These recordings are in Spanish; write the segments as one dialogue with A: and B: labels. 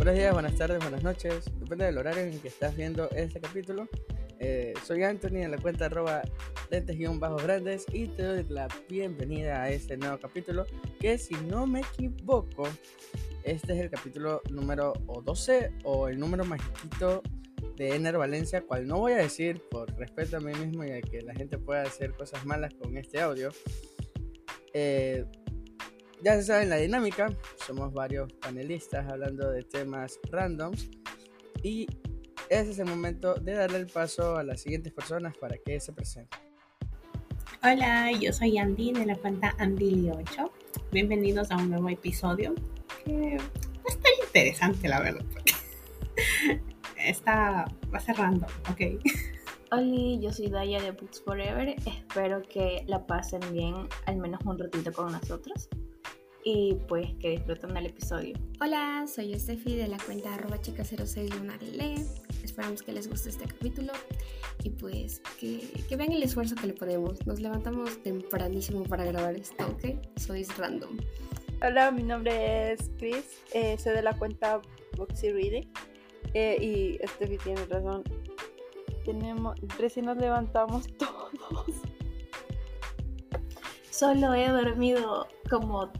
A: Buenos días, buenas tardes, buenas noches. Depende del horario en que estás viendo este capítulo. Eh, soy Anthony en la cuenta arroba lentes-grandes y te doy la bienvenida a este nuevo capítulo que si no me equivoco, este es el capítulo número 12 o el número chiquito de Ener Valencia, cual no voy a decir por respeto a mí mismo y a que la gente pueda hacer cosas malas con este audio. Eh, ya se sabe la dinámica, somos varios panelistas hablando de temas randoms y ese es el momento de darle el paso a las siguientes personas para que se presenten.
B: Hola, yo soy Andy de la cuenta Andy8. Bienvenidos a un nuevo episodio que está interesante, la verdad. está va cerrando, ok.
C: Hola, yo soy Daya de Books Forever. Espero que la pasen bien al menos un ratito con nosotros y pues que disfruten del episodio.
D: Hola, soy Steffi de la cuenta arroba chica06 Esperamos que les guste este capítulo y pues que, que, vean el esfuerzo que le ponemos. Nos levantamos tempranísimo para grabar esto, ¿ok? Sois random.
E: Hola, mi nombre es Chris, eh, soy de la cuenta Boxy Reading eh, y Steffi tiene razón. Tenemos, recién nos levantamos todos.
C: Solo he dormido como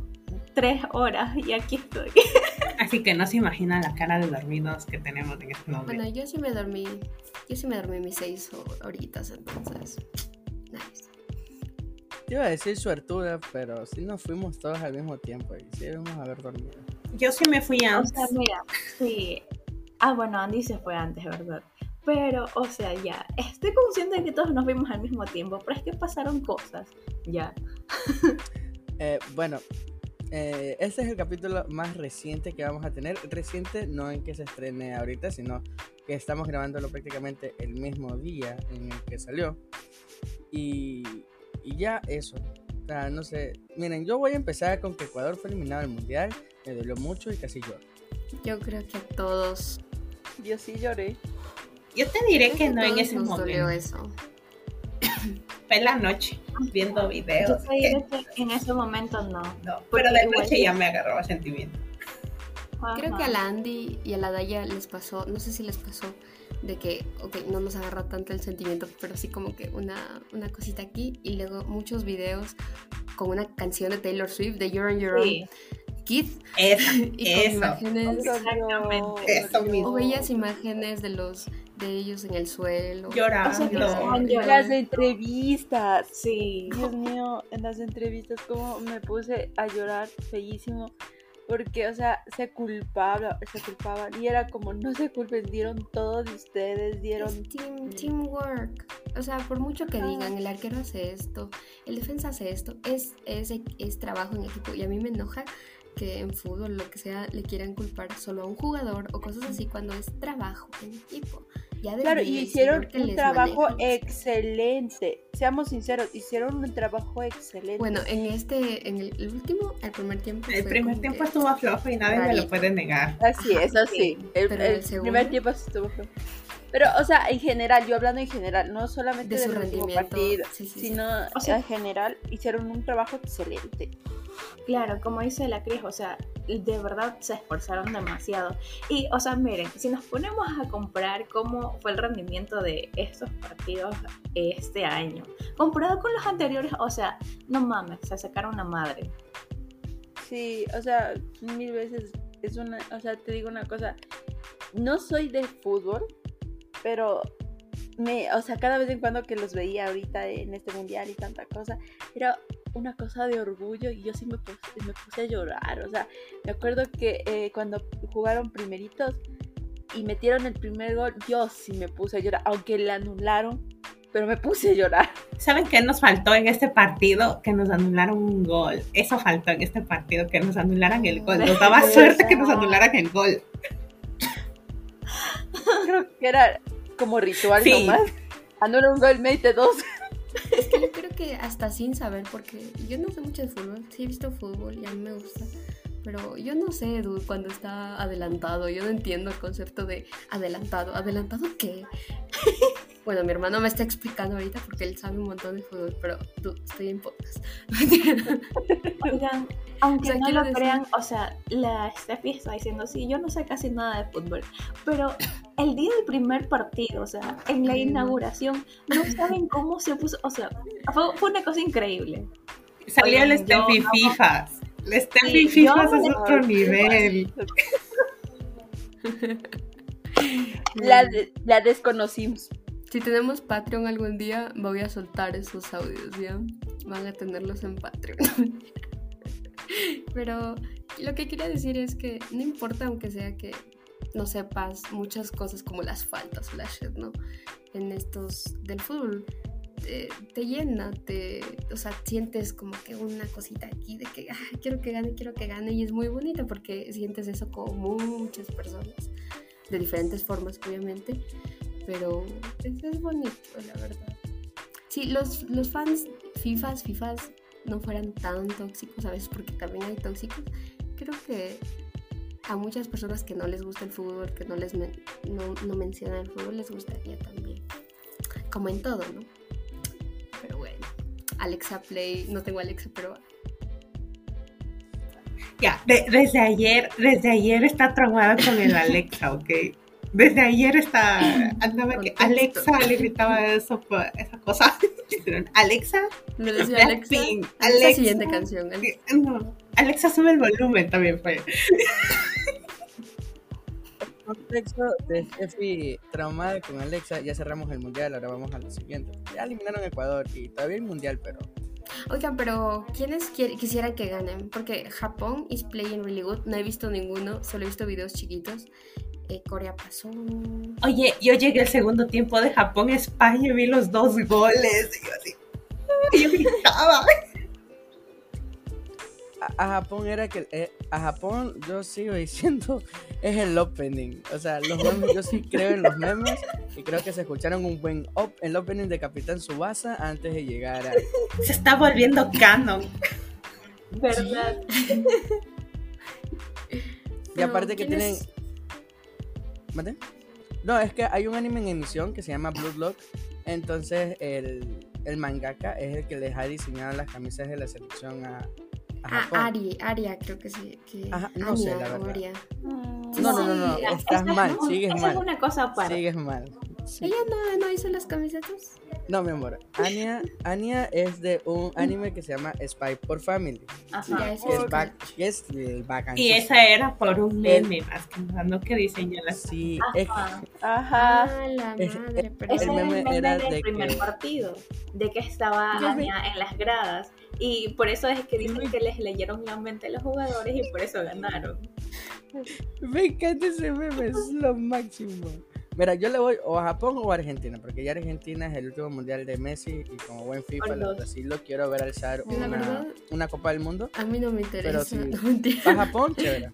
C: tres horas y aquí estoy.
B: Así que no se imagina la cara de dormidos que tenemos en este momento.
D: Bueno, yo sí me dormí, yo sí me dormí mis seis horitas, entonces, nice.
A: Yo iba a decir suertuda, pero sí nos fuimos todos al mismo tiempo y sí debemos haber dormido.
B: Yo sí me fui antes.
C: O sea, mira, sí. Ah, bueno, Andy se fue antes, ¿verdad? Pero, o sea, ya, estoy consciente de que todos nos vimos al mismo tiempo, pero es que pasaron cosas, ya.
A: eh, bueno, eh, este es el capítulo más reciente que vamos a tener. Reciente no en que se estrene ahorita, sino que estamos grabándolo prácticamente el mismo día en el que salió. Y, y ya eso. O sea, no sé. Miren, yo voy a empezar con que Ecuador fue eliminado del mundial. Me dolió mucho y casi lloro.
D: Yo creo que a todos.
E: Yo sí lloré.
B: Yo te diré que no en ese momento.
D: dolió eso.
B: Fue la noche viendo videos.
C: Yo en ese, en ese momento no.
B: No, pero de noche ya me agarró sentimiento.
D: Creo que a la Andy y a la Daya les pasó, no sé si les pasó, de que, ok, no nos agarró tanto el sentimiento, pero sí como que una, una cosita aquí y luego muchos videos con una canción de Taylor Swift de You're on Your
C: Sí.
D: Own, Keith,
B: Eso,
D: y con
B: eso.
D: imágenes,
C: Exactamente.
B: Eso mismo.
D: o veías imágenes de los de ellos en el suelo.
B: Llorando.
C: O sea,
E: Las entrevistas.
C: Sí.
E: Dios mío, en las entrevistas como me puse a llorar feísimo porque, o sea, se culpaba, se culpaban y era como, no se culpen, dieron todo de ustedes, dieron...
D: Es team- teamwork. O sea, por mucho que digan, el arquero hace esto, el defensa hace esto, es, es, es trabajo en equipo. Y a mí me enoja que en fútbol, lo que sea, le quieran culpar solo a un jugador o cosas así cuando es trabajo en equipo. Ya
E: Claro, y hicieron un trabajo
D: manejan.
E: excelente. Seamos sinceros, hicieron un trabajo excelente.
D: Bueno, en este, en el, el último, el primer tiempo.
B: El primer tiempo estuvo flojo y nadie me lo
D: rarito.
B: puede negar.
E: Así es, así. El,
D: Pero
E: el
D: el segundo-
E: primer tiempo sí estuvo feo. Pero, o sea, en general, yo hablando en general, no solamente
D: De su
E: del último
D: rendimiento,
E: partido,
D: sí, sí, sí.
E: sino
C: O sea-
E: en general, hicieron un trabajo excelente.
C: Claro, como dice la Cris, o sea, de verdad se esforzaron demasiado. Y, o sea, miren, si nos ponemos a comparar cómo fue el rendimiento de estos partidos este año, comparado con los anteriores, o sea, no mames, se sacaron una madre.
E: Sí, o sea, mil veces es una, o sea, te digo una cosa, no soy de fútbol, pero me, o sea, cada vez en cuando que los veía ahorita en este mundial y tanta cosa, era una cosa de orgullo y yo sí me puse, me puse a llorar, o sea, me acuerdo que eh, cuando jugaron primeritos y metieron el primer gol, yo sí me puse a llorar, aunque le anularon, pero me puse a llorar.
B: ¿Saben qué nos faltó en este partido? Que nos anularon un gol. Eso faltó en este partido, que nos anularan el gol. Nos daba suerte que nos anularan el gol.
E: Creo que era como ritual
B: Sí.
E: nomás. Anula un gol, mete dos.
D: Es que yo creo que hasta sin saber, porque yo no sé mucho de fútbol, sí he visto fútbol y a mí me gusta, pero yo no sé, Edu, cuando está adelantado, yo no entiendo el concepto de adelantado. ¿Adelantado qué? Bueno, mi hermano me está explicando ahorita porque él sabe un montón de fútbol, pero tú, estoy en podcast.
C: Oigan, Aunque
D: O sea,
C: no lo
D: decir-
C: crean, o sea, la Steffi está diciendo, sí, yo no sé casi nada de fútbol, pero el día del primer partido, o sea, en la inauguración, no saben cómo se puso, o sea, fue, fue una cosa increíble.
B: Salió el Steffi
C: no-
B: Fifas. El Steffi
C: Sí,
B: Fifas es otro nivel.
E: La, de- la desconocimos.
D: Si tenemos Patreon algún día, voy a soltar esos audios, ¿ya? Van a tenerlos en Patreon. Pero lo que quería decir es que no importa aunque sea que no sepas muchas cosas como las faltas, flashes, ¿no? En estos del fútbol. Te, llena, te, o sea, sientes como que una cosita aquí de que "Ay, quiero que gane, quiero que gane y es muy bonito porque sientes eso con muchas personas de diferentes formas, obviamente, pero es, es bonito, la verdad. Si los, los fans FIFAs, FIFAs no fueran tan tóxicos a veces, porque también hay tóxicos, creo que a muchas personas que no les gusta el fútbol, que no les no, no mencionan el fútbol, les gustaría también. Como en todo, ¿no? Pero bueno, Alexa Play, no tengo Alexa, pero
B: Ya, de- desde ayer, desde ayer está traumada con el Alexa, ¿ok? Desde ayer está, andaba que. Alexa le gritaba eso, por esa cosa. Alexa,
D: me decía Alexa, Alexa,
B: Alexa.
D: siguiente canción. Alexa.
B: eh, no, Alexa sube el volumen también fue.
A: contexto de Steffi traumada con Alexa, ya cerramos el mundial, ahora vamos a lo siguiente. Ya eliminaron Ecuador y todavía el mundial, pero
D: Oigan, pero ¿quiénes qui- quisieran que ganen? Porque Japón is playing really good. No he visto ninguno, solo he visto videos chiquitos. Eh, Corea pasó.
B: Oye, yo llegué al segundo tiempo de Japón, España, vi los dos goles. Y yo así, y yo gritaba.
A: A, Japón era que eh, a Japón yo sigo diciendo es el opening. O sea, los memes, yo sí creo en los memes y creo que se escucharon un buen op, el opening de Capitán Subasa antes de llegar a
B: Se está volviendo canon.
C: ¿Verdad?
A: Y aparte que
D: ¿quién
A: tienen.
D: es?
A: ¿Mate? No, es que hay un anime en emisión que se llama Bloodlock. Entonces el, el mangaka es el que les ha diseñado las camisas de la selección a, a
D: Ah,
A: Japón.
D: Ari, Aria creo que sí. Que
A: Ajá, no sé,
D: Anya
A: la verdad.
D: Aria.
A: No, no, no, no, estás
C: esa es
A: mal,
C: un-
A: sigues
C: esa
A: mal.
C: es una cosa aparte.
A: Sigues mal. Sí.
D: ¿Ella no, no hizo las camisetas?
A: No, mi amor. Anya, Anya es de un anime que se llama Spy por Family.
C: Ajá.
A: Que es, back, que es el bacán.
B: Y esa era por un meme más que nada, no que diseñó las
A: Sí, es
C: Ajá.
E: Ajá.
D: Ah, la
A: Es-
D: madre, pero
C: Ese
A: El
C: era el
A: meme
C: meme
A: era
C: del
A: de
C: primer
A: que-
C: partido, de que estaba Anya en las gradas. Y por eso es que dicen que les leyeron la mente a los jugadores y por eso ganaron.
A: Me encanta ese meme, es lo máximo. Mira, yo le voy o a Japón o a Argentina, porque ya Argentina es el último mundial de Messi y como buen FIFA, verdad sí lo quiero ver alzar una,
D: verdad-
A: una Copa del Mundo.
D: a mí no me interesa.
A: sí.
D: no, mentira.
A: Para Japón, chévere.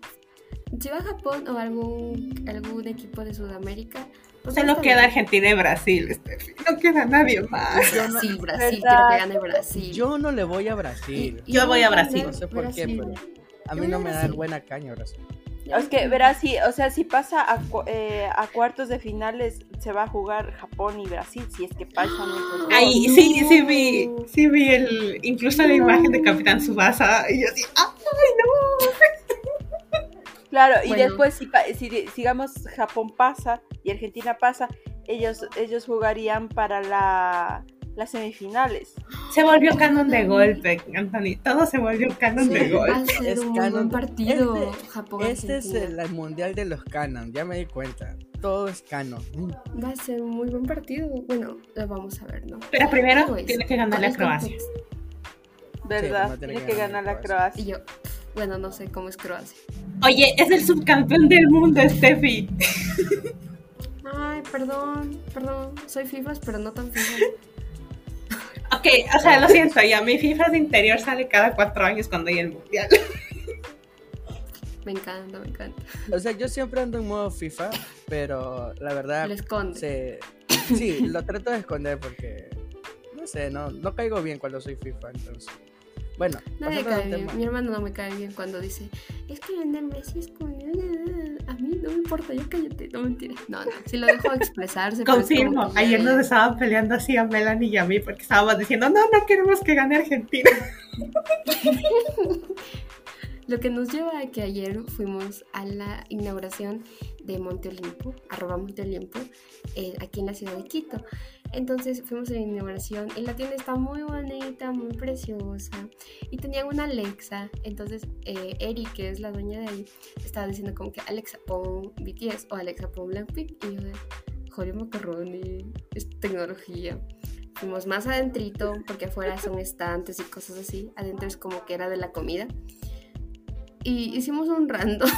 D: Si va a Japón o algún, algún equipo de Sudamérica,
B: Solo
D: está
B: queda. Argentina y Brasil, Steffi. No queda nadie más.
A: Yo no,
D: Brasil, Brasil, quiero que gane Brasil.
A: yo no le voy a Brasil.
D: Y- y
B: Yo voy a Brasil.
A: No sé por qué, pero a mí
D: Yo
A: no me da
D: Brasil.
A: buena caña Brasil.
E: Es que verás, si, o sea, si pasa a, cu- eh, a cuartos de finales, se va a jugar Japón y Brasil, si es que pasan esos.
B: Ay, sí, sí vi, sí vi el, incluso la imagen de Capitán Subasa y yo así, ¡ay, no!
E: Claro, y después si, si digamos Japón pasa y Argentina pasa, ellos, ellos jugarían para la, las semifinales.
B: Se volvió canon de golpe, Anthony, todo se volvió canon de
D: Sí, va
B: golpe.
D: a ser
A: Es
D: un muy
A: canon.
D: buen partido.
A: Este-
D: Japón
A: Este es el, el mundial de los canon, ya me di cuenta. Todo es canon.
D: Va a ser un muy buen partido. Bueno, lo vamos a ver, ¿no?
B: Pero primero
D: Anyways,
B: tiene que ganar la Croacia.
E: ¿Verdad?
A: tiene que ganar
E: la
A: Croacia.
E: Croacia.
D: Y yo, bueno, no sé cómo es Croacia.
B: Oye, es el subcampeón del mundo, Steffi.
D: Ay, perdón, perdón. Soy FIFAs, pero no tan FIFAs.
B: Ok, o sea, lo siento, ya mi FIFA de interior sale cada cuatro años cuando hay el mundial.
D: Me encanta, me encanta.
A: O sea, yo siempre ando en modo FIFA, pero la verdad
D: Le esconde.
A: se, sí, lo trato de esconder porque no sé, no, no caigo bien cuando soy FIFA, entonces. Bueno,
D: No me
A: pasando al
D: cae bien.
A: tema.
D: Mi hermano no me cae bien cuando dice, es que Lionel Messi es como... A mí no me importa, ya cállate, no mentira. No, no, si lo dejo expresarse.
B: Confirmo,
D: que
B: ayer nos estaban peleando así a Melanie y a mí porque estábamos diciendo, no, no queremos que gane Argentina.
D: Lo que nos lleva a que ayer fuimos a la inauguración de Monte Olimpo, arroba Monte Olimpo, eh, aquí en la ciudad de Quito. Entonces fuimos a la inauguración y la tienda está muy bonita, muy preciosa. Y tenían una Alexa. Entonces eh, Eri, que es la dueña de ahí, estaba diciendo como que Alexa pon BTS o Alexa pon Blackpink. Y yo de, joder, macarroni, es tecnología. Fuimos más adentrito porque afuera son estantes y cosas así. Adentro es como que era de la comida. Y hicimos un random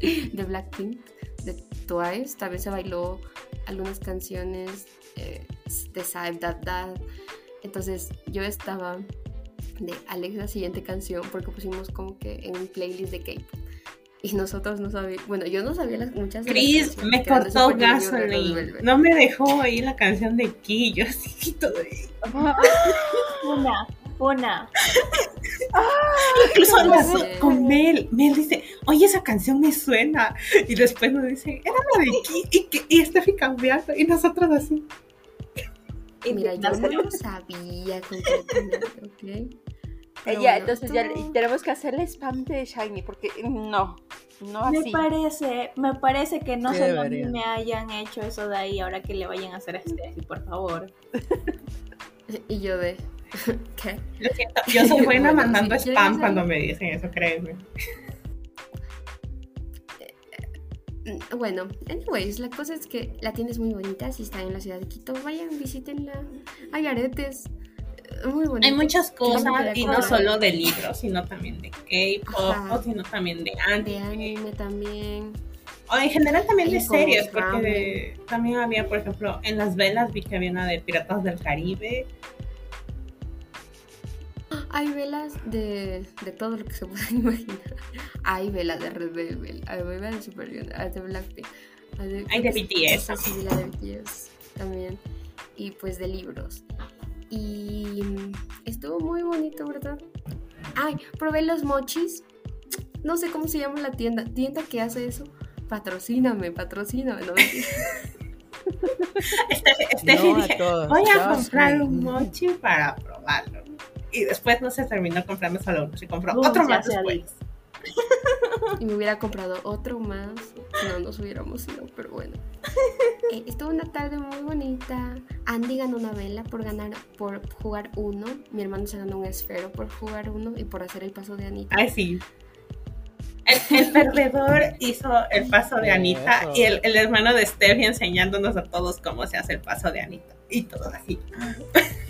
D: de Blackpink, de Twice. Vez se bailó algunas canciones eh, de Side That That. Entonces yo estaba de Alexa siguiente canción porque pusimos como que en un playlist de K-pop. Y nosotros no sabíamos, bueno, yo no sabía las muchas. las
B: Chris me cortó.
D: Velvet.
B: No me dejó oír la canción de Ki. Yo así todo.
C: Una, una.
B: Incluso
D: no sé.
B: con Mel. Mel dice, oye, esa canción me suena. Y después nos dice, era la de Ki. Y, que, y Steffi cambiando. Y nosotros así.
D: Mira, yo no lo sabía completamente, ¿ok? Pero
E: ya,
D: bueno,
E: entonces ya
D: todo-
E: tenemos que hacerle spam de Shiny porque no, no
C: Me
E: así.
C: parece, me parece que no mí
A: deberían.
C: me hayan hecho eso de ahí ahora que le vayan a hacer a Steffi, por favor.
D: Y yo de, ¿qué?
B: Lo siento, yo soy buena mandando
D: si
B: spam cuando me dicen eso, créeme.
D: Mm, Bueno, anyways, la cosa es que la tienda es muy bonita, si están en la ciudad de Quito, vayan, visítenla. Hay aretes, eh, muy bonitos.
B: Hay muchas cosas y no solo de libros, sino también de K-pop, sino también de
D: De
B: anime.
D: anime también.
B: O en general también de
D: Hay
B: series, porque de- también había, por ejemplo, en las velas vi que había una de Piratas del Caribe.
D: Hay velas de, de todo lo que se puedan imaginar. Hay velas de Red Velvet, hay velas de Super Junior, hay de Blackpink. Hay de,
B: Hay de BTS.
D: sí vi la de BTS también. Y pues de libros. Y estuvo muy bonito, ¿verdad? Ay, probé los mochis. No sé cómo se llama la tienda. Tienda que hace eso. Patrocíname, patrocíname. No,
A: No a
B: dije,
A: todos,
B: voy a comprar un mochi para probarlo. Y después no se terminó comprando solo uno, se compró
C: Boom,
B: otro más después.
D: y me hubiera comprado otro más. No nos hubiéramos ido, pero bueno. Eh, estuvo una tarde muy bonita. Andy ganó una vela por ganar, por jugar uno. Mi hermano se ganó un esfero por jugar uno y por hacer el paso de Anita.
B: Ay, sí. El, el perdedor hizo el paso de Anita y el, el hermano de Steffi enseñándonos a todos cómo se hace el paso de Anita. Y todo así.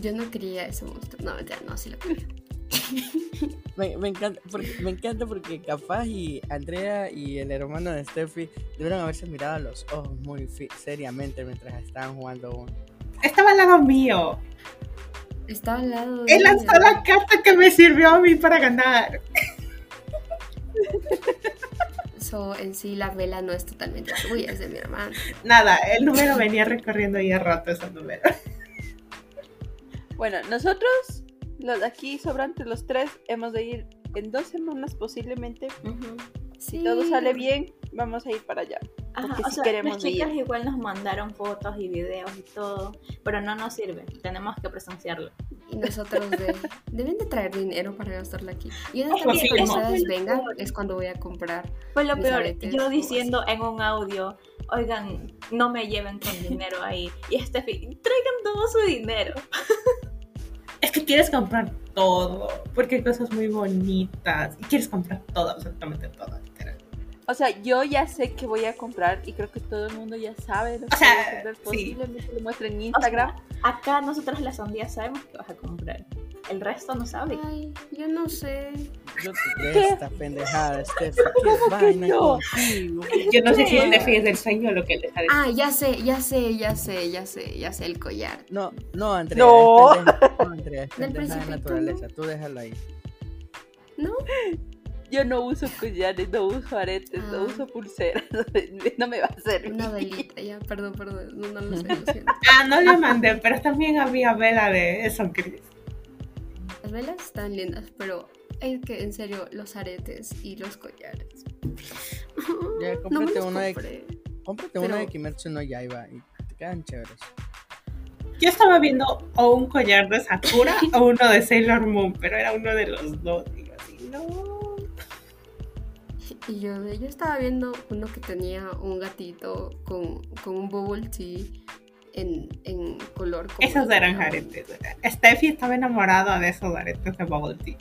D: Yo no quería ese monstruo. No, ya no, sí lo quería.
A: Me, me encanta porque, me encanta porque capaz y Andrea y el hermano de Steffi debieron haberse mirado a los ojos muy fi- seriamente mientras estaban jugando uno.
B: Estaba al lado mío.
D: Estaba al lado de
B: Él lanzó
D: ella.
B: la carta que me sirvió a mí para ganar.
D: So, en sí, la vela no es totalmente suya, es de mi hermano.
B: Nada, el número venía recorriendo y he roto ese número.
E: Bueno, nosotros, los de aquí sobrantes, los tres, hemos de ir en dos semanas posiblemente.
C: Ujú.
D: Sí.
E: Todo sale bien, vamos a ir para allá.
C: Ajá,
E: Porque
C: o
E: sí
C: sea,
E: queremos
C: las chicas
E: ir.
C: igual nos mandaron fotos y videos y todo, pero no nos sirve, tenemos que presenciarlo.
D: Y nosotros de, deben de traer dinero para gastarlo aquí. Y cuando
B: no.
D: ustedes vengan es cuando voy a comprar.
C: Fue lo
D: Mis
C: peor,
D: aretes
C: yo diciendo en un audio, oigan, no me lleven con dinero ahí. Y Steffi, traigan todo su dinero.
B: Es que quieres comprar todo, porque hay cosas muy bonitas. Y quieres comprar todo, absolutamente todo.
E: O sea, yo ya sé que voy a comprar y creo que todo el mundo ya sabe lo que
B: O sea,
E: voy a comprar.
B: sí.
E: Posiblemente lo muestre en
C: O sea,
E: Instagram.
C: acá nosotros las sondías sabemos que vas a comprar. El resto no sabe.
D: Ay, yo no sé.
A: Yo te esta pendejada. ¿Qué
E: ¿Cómo que
A: contigo?
B: Yo no sé si
E: ¿Qué?
B: Steffi es del sueño o lo que les ha
D: Ah, ya sé, ya sé, ya sé, ya sé, ya sé el collar.
A: No, no, Andrea.
E: No.
A: es pendeja- no, Andrea, es
D: Del
A: pendeja de naturaleza. Tú déjalo ahí.
D: ¿No?
E: Yo no uso collares, no uso aretes, no
D: Ah.
E: uso pulseras. No me va a servir.
D: Una velita, ya, perdón, perdón. No, no lo sé, lo siento.
B: Ah, no le mandé, pero también había vela de eso, Chris.
D: Las velas están lindas, pero es que en serio, los aretes y los collares.
A: Ya, cómprate uno de-. Cómprate uno de
D: Pero-
A: Kimetsu no Yaiba y te quedan chéveres.
B: Yo estaba viendo o un collar de Sakura o uno de Sailor Moon, pero era uno de los dos. Y yo así, no.
D: Y yo, yo estaba viendo uno que tenía un gatito con, con un bubble tea en, en color. como
B: Esos eran aretes. Steffi estaba enamorada de esos aretes de bubble tea.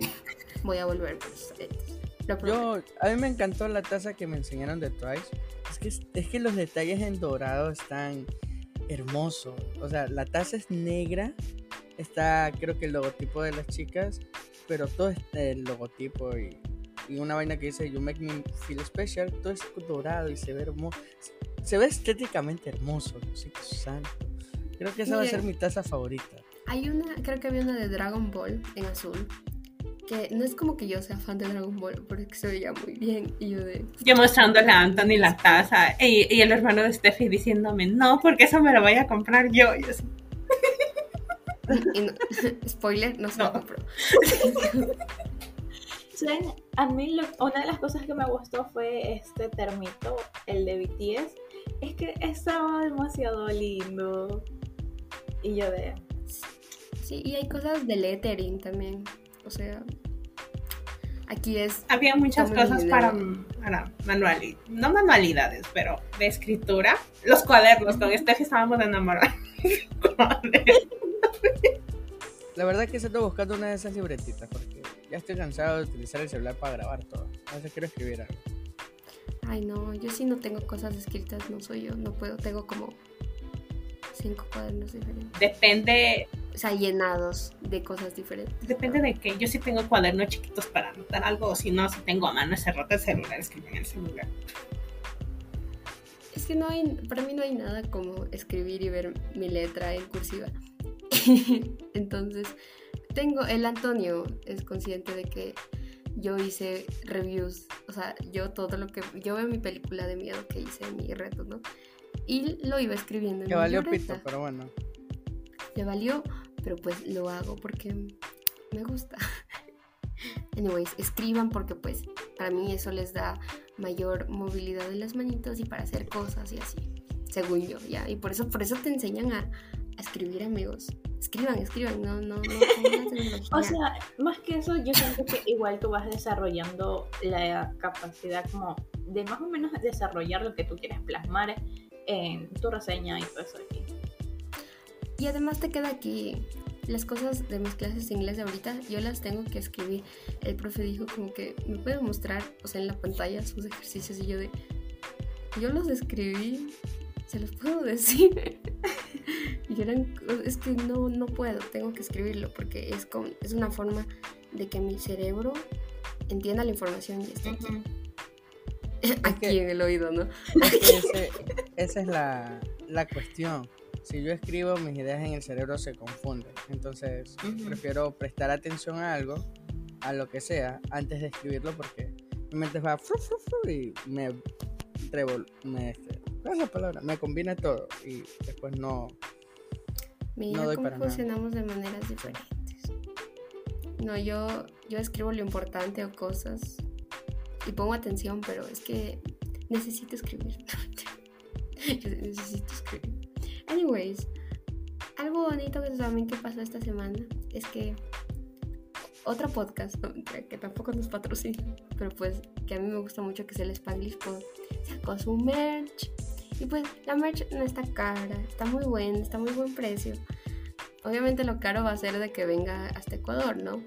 D: Voy a volver por esos aretes.
A: Yo, a mí me encantó la taza que me enseñaron de Twice. Es que, es que los detalles en dorado están hermosos. O sea, la taza es negra. Está, creo que el logotipo de las chicas. Pero todo es el logotipo y, y una vaina que dice You make me feel special. Todo es dorado y se ve hermoso. Se ve estéticamente hermoso. Diosito santo. Creo que esa va a ser mi taza favorita.
D: Hay una, creo que había una de Dragon Ball en azul. Que no es como que yo sea fan de Dragon Ball, porque se veía muy bien. Y yo de.
B: Yo mostrándole a Anthony la taza y, y el hermano de Steffi diciéndome, no, porque eso me lo voy a comprar yo. Y así,
D: y no- spoiler, no se lo
B: No.
D: compró.
C: ¿Saben? A mí lo- una de las cosas que me gustó fue este termito, el de BTS. Es que estaba demasiado lindo. Y yo de...
D: Sí, y hay cosas de lettering también. O sea, aquí es.
B: Había muchas cosas para, para manualidades, no manualidades, pero de escritura. Los cuadernos, con Steffi estábamos enamorados.
A: La verdad que se estoy buscando una de esas libretitas porque ya estoy cansado de utilizar el celular para grabar todo. A veces quiero escribir algo.
D: Ay, no, yo sí no tengo cosas escritas, no soy yo, no puedo. Tengo como cinco cuadernos diferentes.
B: Depende,
D: O sea, llenados de cosas diferentes.
B: depende de que yo sí tengo cuadernos chiquitos para anotar algo, o si no, si tengo a mano ese rato el celular, escribo en el celular.
D: Es que no hay, para mí no hay nada como escribir y ver mi letra en cursiva. Entonces, tengo, el Antonio es consciente de que yo hice reviews, o sea, yo todo lo que, yo veo mi película de miedo que hice, mi reto, ¿no? Y lo iba escribiendo en mi
A: valió
D: libreta.
A: pito, pero bueno.
D: Le valió, pero pues lo hago porque me gusta. Anyways, escriban porque pues para mí eso les da mayor movilidad de las manitos y para hacer cosas y así, según yo, ya. Y por eso, por eso te enseñan a, a escribir, amigos. Escriban, escriban, no, no, no.
C: O sea, más que eso, yo siento que igual tú vas desarrollando la capacidad como de más o menos desarrollar lo que tú quieres plasmar en tu reseña y todo eso aquí.
D: Y además te queda aquí las cosas de mis clases de inglés de ahorita, yo las tengo que escribir. El profe dijo como que me puede mostrar, o sea, en la pantalla sus ejercicios y yo de, yo los escribí, se los puedo decir. y eran, es que no, no puedo, tengo que escribirlo porque es, con, es una forma de que mi cerebro entienda la información y esté aquí, aquí
A: que-
D: en el oído, ¿no?
A: Es que ese- esa es la, la cuestión. Si yo escribo, mis ideas en el cerebro se confunden. Entonces, prefiero prestar atención a algo, a lo que sea, antes de escribirlo porque mi mente va fru, fru, fru, y me revol... Me, este, ¿Cuál es la palabra? Me combina todo y después no...
D: Mira
A: No
D: cómo
A: nada.
D: funcionamos de maneras diferentes. No, yo, yo escribo lo importante o cosas y pongo atención, pero es que necesito escribir. Yo necesito escribir. Anyways, algo bonito que también que pasó esta semana es que otro podcast, no, que tampoco nos patrocina, pero pues que a mí me gusta mucho que es el Spanglish Pod, sacó su merch. Y pues la merch no está cara, está muy buena, está muy buen precio. Obviamente lo caro va a ser de que venga hasta Ecuador, ¿no?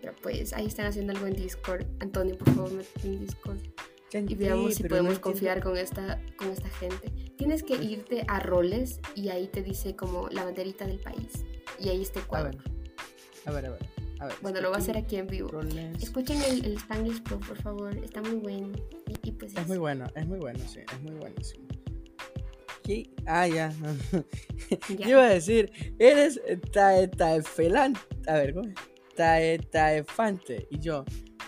D: Pero pues ahí están haciendo algo en Discord. Antonio, por favor, métete en Discord. Y veamos si
A: pero no
D: podemos
A: entiendo-
D: confiar con esta, con esta gente. Tienes que irte a roles y ahí te dice como la banderita del país. Y ahí está
A: A
D: Ecuador.
A: ver, a ver, a ver. A ver,
D: Bueno, lo va a hacer aquí en vivo.
A: Roles.
D: Escuchen el, el Spanglish Pro, por favor. Está muy bueno. Y, y pues
A: Es
D: eso.
A: muy bueno, es muy bueno, sí, es muy buenísimo. ¿Qué? Ah, ya.
D: Ya.
A: Yo iba a decir, eres tae taefelante. A ver, ¿cómo es? Tae taefante. Y yo,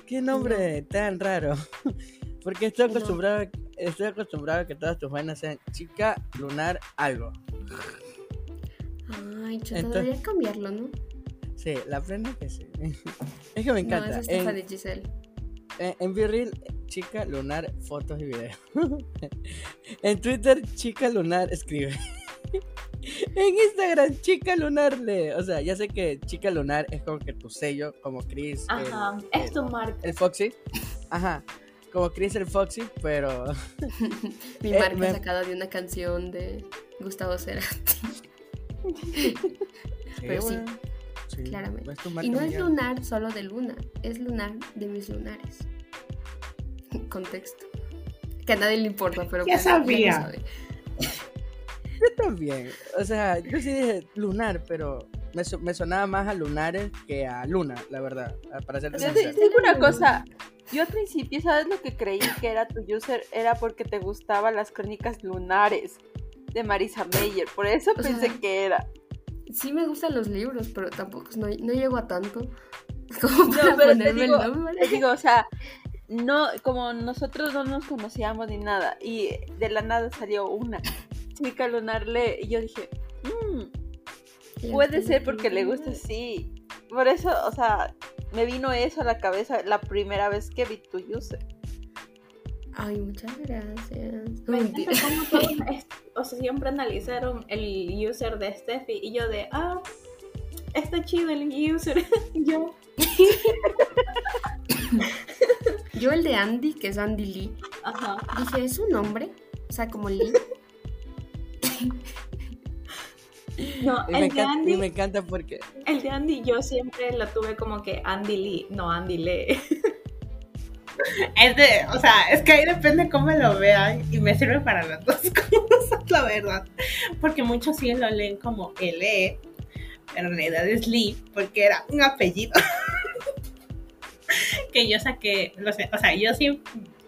A: ¿qué nombre tan raro? Porque estoy
D: No.
A: acostumbrado, estoy acostumbrado a que todas tus vainas sean chica, lunar, algo.
D: Ay, chuta,
A: Entonces-
D: deberías cambiarlo, ¿no?
A: Sí, la plena que sí. Es que me encanta.
D: No, es
A: en,
D: Giselle.
A: en, en Virreel, chica, lunar, fotos y videos. en Twitter, chica, lunar, escribe. En Instagram, chica lunar le. O sea, ya sé que chica lunar es como que tu sello, como Chris.
C: Ajá,
A: el,
C: es tu marca.
A: el Foxy. Ajá. Como Chris el Foxy, pero.
D: Mi
A: Eh,
D: marca
A: me-
D: sacada de una canción de Gustavo Cerati. Pero
A: bueno, sí,
D: claramente.
A: es tu
D: Y no es lunar solo de luna, es lunar de mis lunares. Contexto. Que a nadie le importa, pero
B: Ya
D: pues, ya
B: sabía.
D: sabe.
A: Yo también. O sea, yo sí dije lunar, pero me, su- me sonaba más a lunares que a luna, la verdad. Para ser
E: Yo
A: sincero.
E: te digo una cosa. Yo al principio, ¿sabes lo que creí que era tu user? Era porque te gustaban las crónicas lunares de Marisa Meyer. Por eso
D: O sea,
E: pensé que era.
D: Sí me gustan los libros, pero tampoco no, no llego a tanto. Como para
E: No, pero
D: ponerme
E: digo,
D: el nombre.
E: te digo, o sea, no, como nosotros no nos conocíamos ni nada, y de la nada salió una chica lunar le, y yo dije, "Mm, puede ser porque le gusta así. Por eso, o sea, me vino eso a la cabeza la primera vez que vi tu user.
D: Ay, muchas gracias.
C: Me encanta o sea, siempre analizaron el user de Steffi y yo de, ah, está chido el user. yo,
D: Yo el de Andy, que es Andy Lee,
C: ajá.
D: dije, ¿es un nombre? O sea, como Lee.
C: No,
A: Y me,
C: el de,
A: encanta, y
C: Andy,
A: me encanta porque.
C: el de Andy yo siempre lo tuve como que Andy Lee, no Andy Lee.
B: Es de, o sea, es que ahí depende cómo lo vean y me sirve para las dos cosas, la verdad. Porque muchos sí lo leen como LE, pero en realidad es Lee, porque era un apellido que yo saqué, o sea, yo sí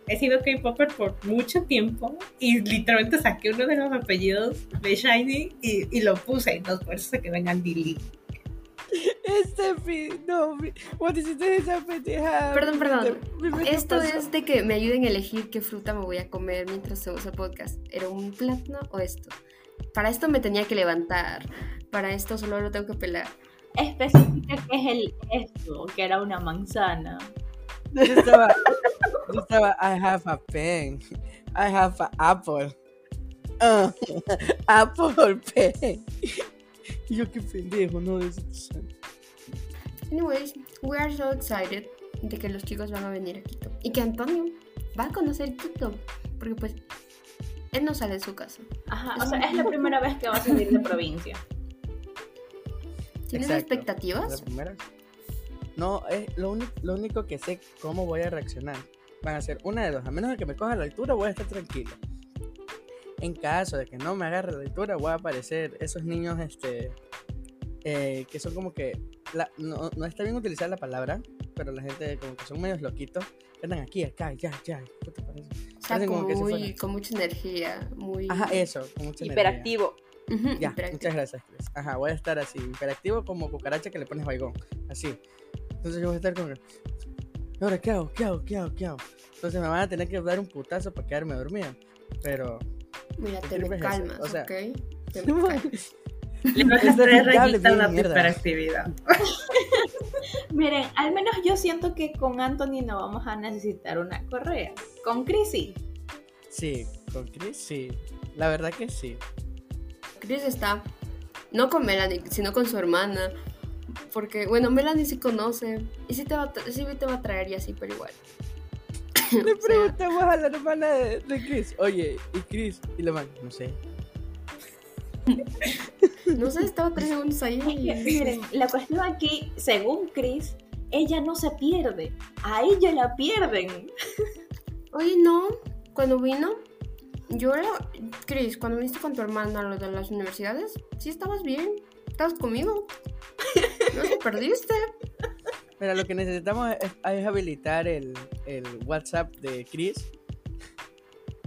B: he sido K-Popper por mucho tiempo y literalmente saqué uno de los apellidos de Shiny y, lo puse, no, por eso se quedó en Andy Lee.
A: Steffi, no, is it, esa pendejada?
D: Perdón, perdón.
A: Mi mente
D: Esto
A: pasó.
D: es de que me ayuden a elegir qué fruta me voy a comer mientras hacemos el podcast. ¿Era un plátano o esto? Para esto me tenía que levantar. Para esto solo lo tengo que pelar.
C: Especifica que es el esto, que era una manzana.
A: Yo estaba, yo estaba, I have a pen, I have a apple. Ah, apple pen. Y yo qué pendejo, no de
D: Anyways, we are so excited de que los chicos van a venir a Quito. Y que Antonio va a conocer Quito. Porque pues él no sale de su casa.
C: Ajá,
D: Es
C: o sea, es la primera vez que va a salir de provincia.
D: ¿Tienes
A: Exacto.
D: expectativas?
A: ¿La primera? No, es lo, único, lo único que sé cómo voy a reaccionar. Van a ser una de dos. A menos de que me coja la altura, voy a estar tranquilo. En caso de que no me agarre la altura, voy a aparecer esos niños este, eh, que son como que. la- no, no está bien utilizar la palabra, pero la gente como que son medios loquitos. Andan aquí, acá, ya, ya. ¿Qué te parece? Parecen como
D: como
A: que si
D: muy, con mucha energía. Muy...
A: Ajá, eso, con mucha energía.
E: Hiperactivo.
D: Ujú,
A: Ya,
D: hiperactivo.
A: muchas gracias, Chris. Ajá, voy a estar así, hiperactivo como cucaracha que le pones baigón. Así. Entonces yo voy a estar como que. "¿Y Ahora, ¿qué hago? ¿Qué hago? ¿Qué hago? ¿Qué hago? Entonces me van a tener que dar un putazo para quedarme dormido. Pero.
D: Mira,
A: ¿Qué
D: te me calmas,
A: O sea-
D: ¿ok? Te me calmas.
B: Le
A: bien
B: a
A: mierda.
B: hiperactividad.
C: Miren, al menos yo siento que con Anthony no vamos a necesitar una correa. Con Chrissy.
A: Sí, con Chris sí. La verdad que sí.
D: Chris está, no con Melanie, sino con su hermana. Porque, bueno, Melanie sí conoce. Y sí te va a, tra- sí te va a traer y así, pero igual.
A: Le preguntamos a la hermana de, de Chris. Oye, ¿y Chris? Y la man, no sé.
D: no sé, estaba tres segundos ahí.
C: Miren, la cuestión aquí, según Chris, ella no se pierde. A ella la pierden.
D: Oye, no, cuando vino, yo era. Chris, cuando viniste con tu hermana a lo de las universidades, sí estabas bien. Estabas conmigo. No te perdiste.
A: Mira, lo que necesitamos es, es habilitar el, el WhatsApp de Chris.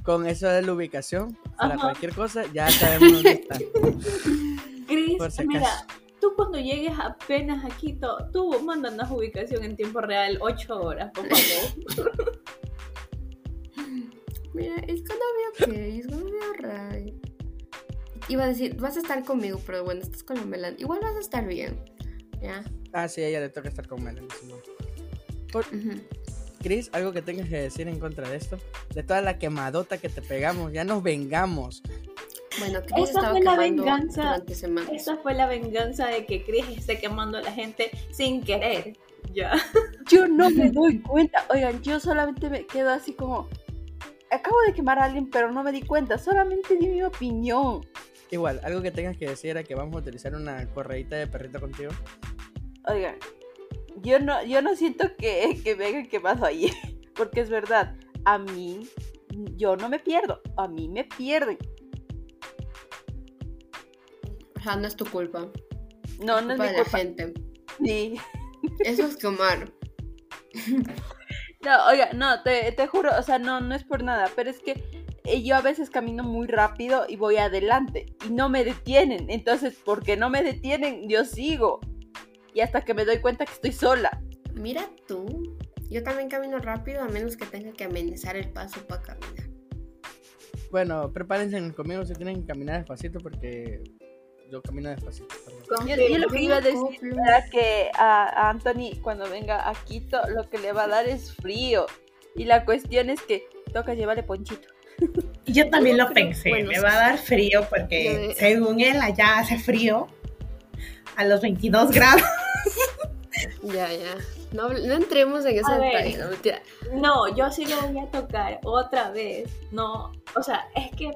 A: Con eso de la ubicación. Para
C: Ajá.
A: cualquier cosa, ya sabemos dónde está.
C: Chris,
A: si
C: mira, tú cuando llegues apenas a Quito, tú mándanos ubicación en tiempo real, 8 horas, por favor.
D: Mira, it's gonna be okay, it's gonna be alright. Iba a decir, vas a estar conmigo, pero bueno, estás con la Melan. Igual vas a estar bien. ¿Ya?
A: Ah, sí, a ella le toca estar con Melanie. Simón. Por-
D: Ujú.
A: Chris, algo que tengas que decir en contra de esto. De toda la quemadota que te pegamos, ya nos vengamos.
D: Bueno, Chris
C: Esa
D: estaba
C: fue la venganza.
D: durante semanas.
C: Esa fue la venganza de que Chris esté quemando a la gente sin querer. Ya.
E: Yo no me doy cuenta. Oigan, yo solamente me quedo así como. Acabo de quemar a alguien, pero no me di cuenta. Solamente di mi opinión.
A: Igual, algo que tengas que decir era que vamos a utilizar una correíta de perrito contigo.
E: Oigan, yo no, yo no siento que, que me hayan quemado ahí. Porque es verdad. A mí, yo no me pierdo. A mí me pierden.
D: O sea, no es tu culpa.
E: No, no es
D: culpa
E: mi
D: de la
E: culpa.
D: gente.
E: Sí.
D: Eso es quemar.
E: No, oiga, no, te, te juro, o sea, no, no es por nada, pero es que eh, yo a veces camino muy rápido y voy adelante y no me detienen. Entonces, porque no me detienen, yo sigo. Y hasta que me doy cuenta que estoy sola.
D: Mira tú. Yo también camino rápido a menos que tenga que amenizar el paso para caminar.
A: Bueno, prepárense conmigo si tienen que caminar despacito porque yo camino despacito.
E: Yo, yo lo que iba a decir era que a, Anthony cuando venga a Quito lo que le va a dar es frío. Y la cuestión es que toca llevarle ponchito.
B: Yo también lo pensé,
D: bueno,
B: me va a dar frío porque según él allá hace frío a los 22 grados.
D: Ya, ya. No, no entremos en ese detalle, no, mentira.
C: No, yo sí lo voy a tocar otra vez. No, o sea, es que.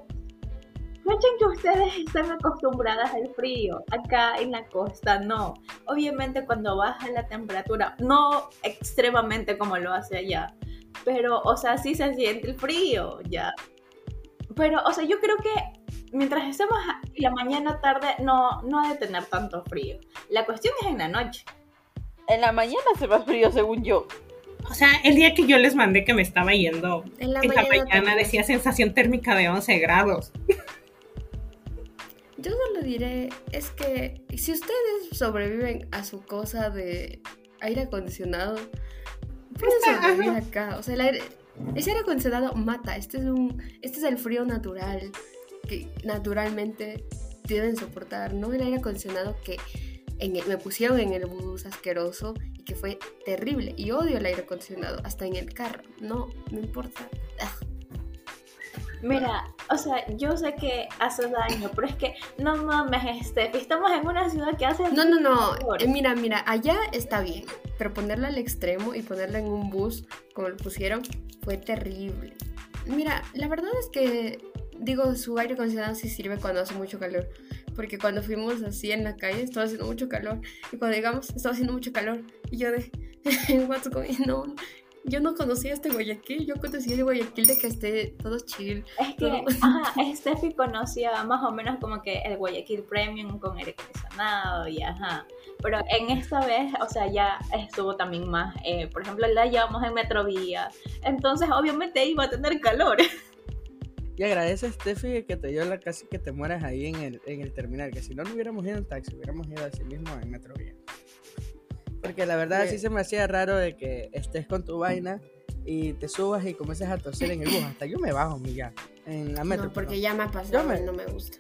C: Escuchen que ustedes están acostumbradas al frío. Acá en la costa no. Obviamente cuando baja la temperatura, no extremadamente como lo hace allá. Pero, o sea, sí se siente el frío, ya. Pero, o sea, yo creo que mientras estemos la mañana tarde, no, no ha de tener tanto frío. La cuestión es en la noche.
E: En la mañana hace más frío según yo.
B: O sea, el día que yo les mandé que me estaba yendo
D: En la
B: en la
D: mañana,
B: decía sensación térmica de 11 grados.
D: Yo solo diré, es que si ustedes sobreviven a su cosa de aire acondicionado, pueden sobrevivir acá. O sea, el aire, ese aire acondicionado mata. Este es un, este es el frío natural que naturalmente deben soportar, no el aire acondicionado que en el- me pusieron en el bus asqueroso y que fue terrible. Y odio el aire acondicionado, hasta en el carro. No, no importa. Ah,
C: Mira, o sea, yo sé que hace daño, pero es que no mames, Steffi, estamos en una ciudad que hace.
D: No, no, no. Eh, mira, mira, allá está bien. Pero ponerlo al extremo y ponerlo en un bus, como lo pusieron, fue terrible. Mira, la verdad es que, digo, su aire acondicionado sí sirve cuando hace mucho calor. Porque cuando fuimos así en la calle, estaba haciendo mucho calor. Y cuando llegamos, estaba haciendo mucho calor. Y yo de, on? Yo no conocía este Guayaquil. Yo conocía el Guayaquil de que esté todo chill.
C: Es que,
D: todo-
C: ajá, Steffi conocía más o menos como que el Guayaquil Premium con aire acondicionado y ajá. Pero en esta vez, o sea, ya estuvo también más, eh, por ejemplo, la llevamos en Metrovía. Entonces, obviamente iba a tener calor.
A: Y agradece a Steffi que te dio la casi que te mueras ahí en el, en el terminal, que si no, no hubiéramos ido en taxi, hubiéramos ido así mismo en Metrovía. Porque la verdad sí se me hacía raro de que estés con tu vaina y te subas y comiences a toser en el bus. Hasta yo me bajo, milla, en la metro.
D: no, porque
A: perdón.
D: ya me ha pasado
A: Yo me-
D: y no me gusta.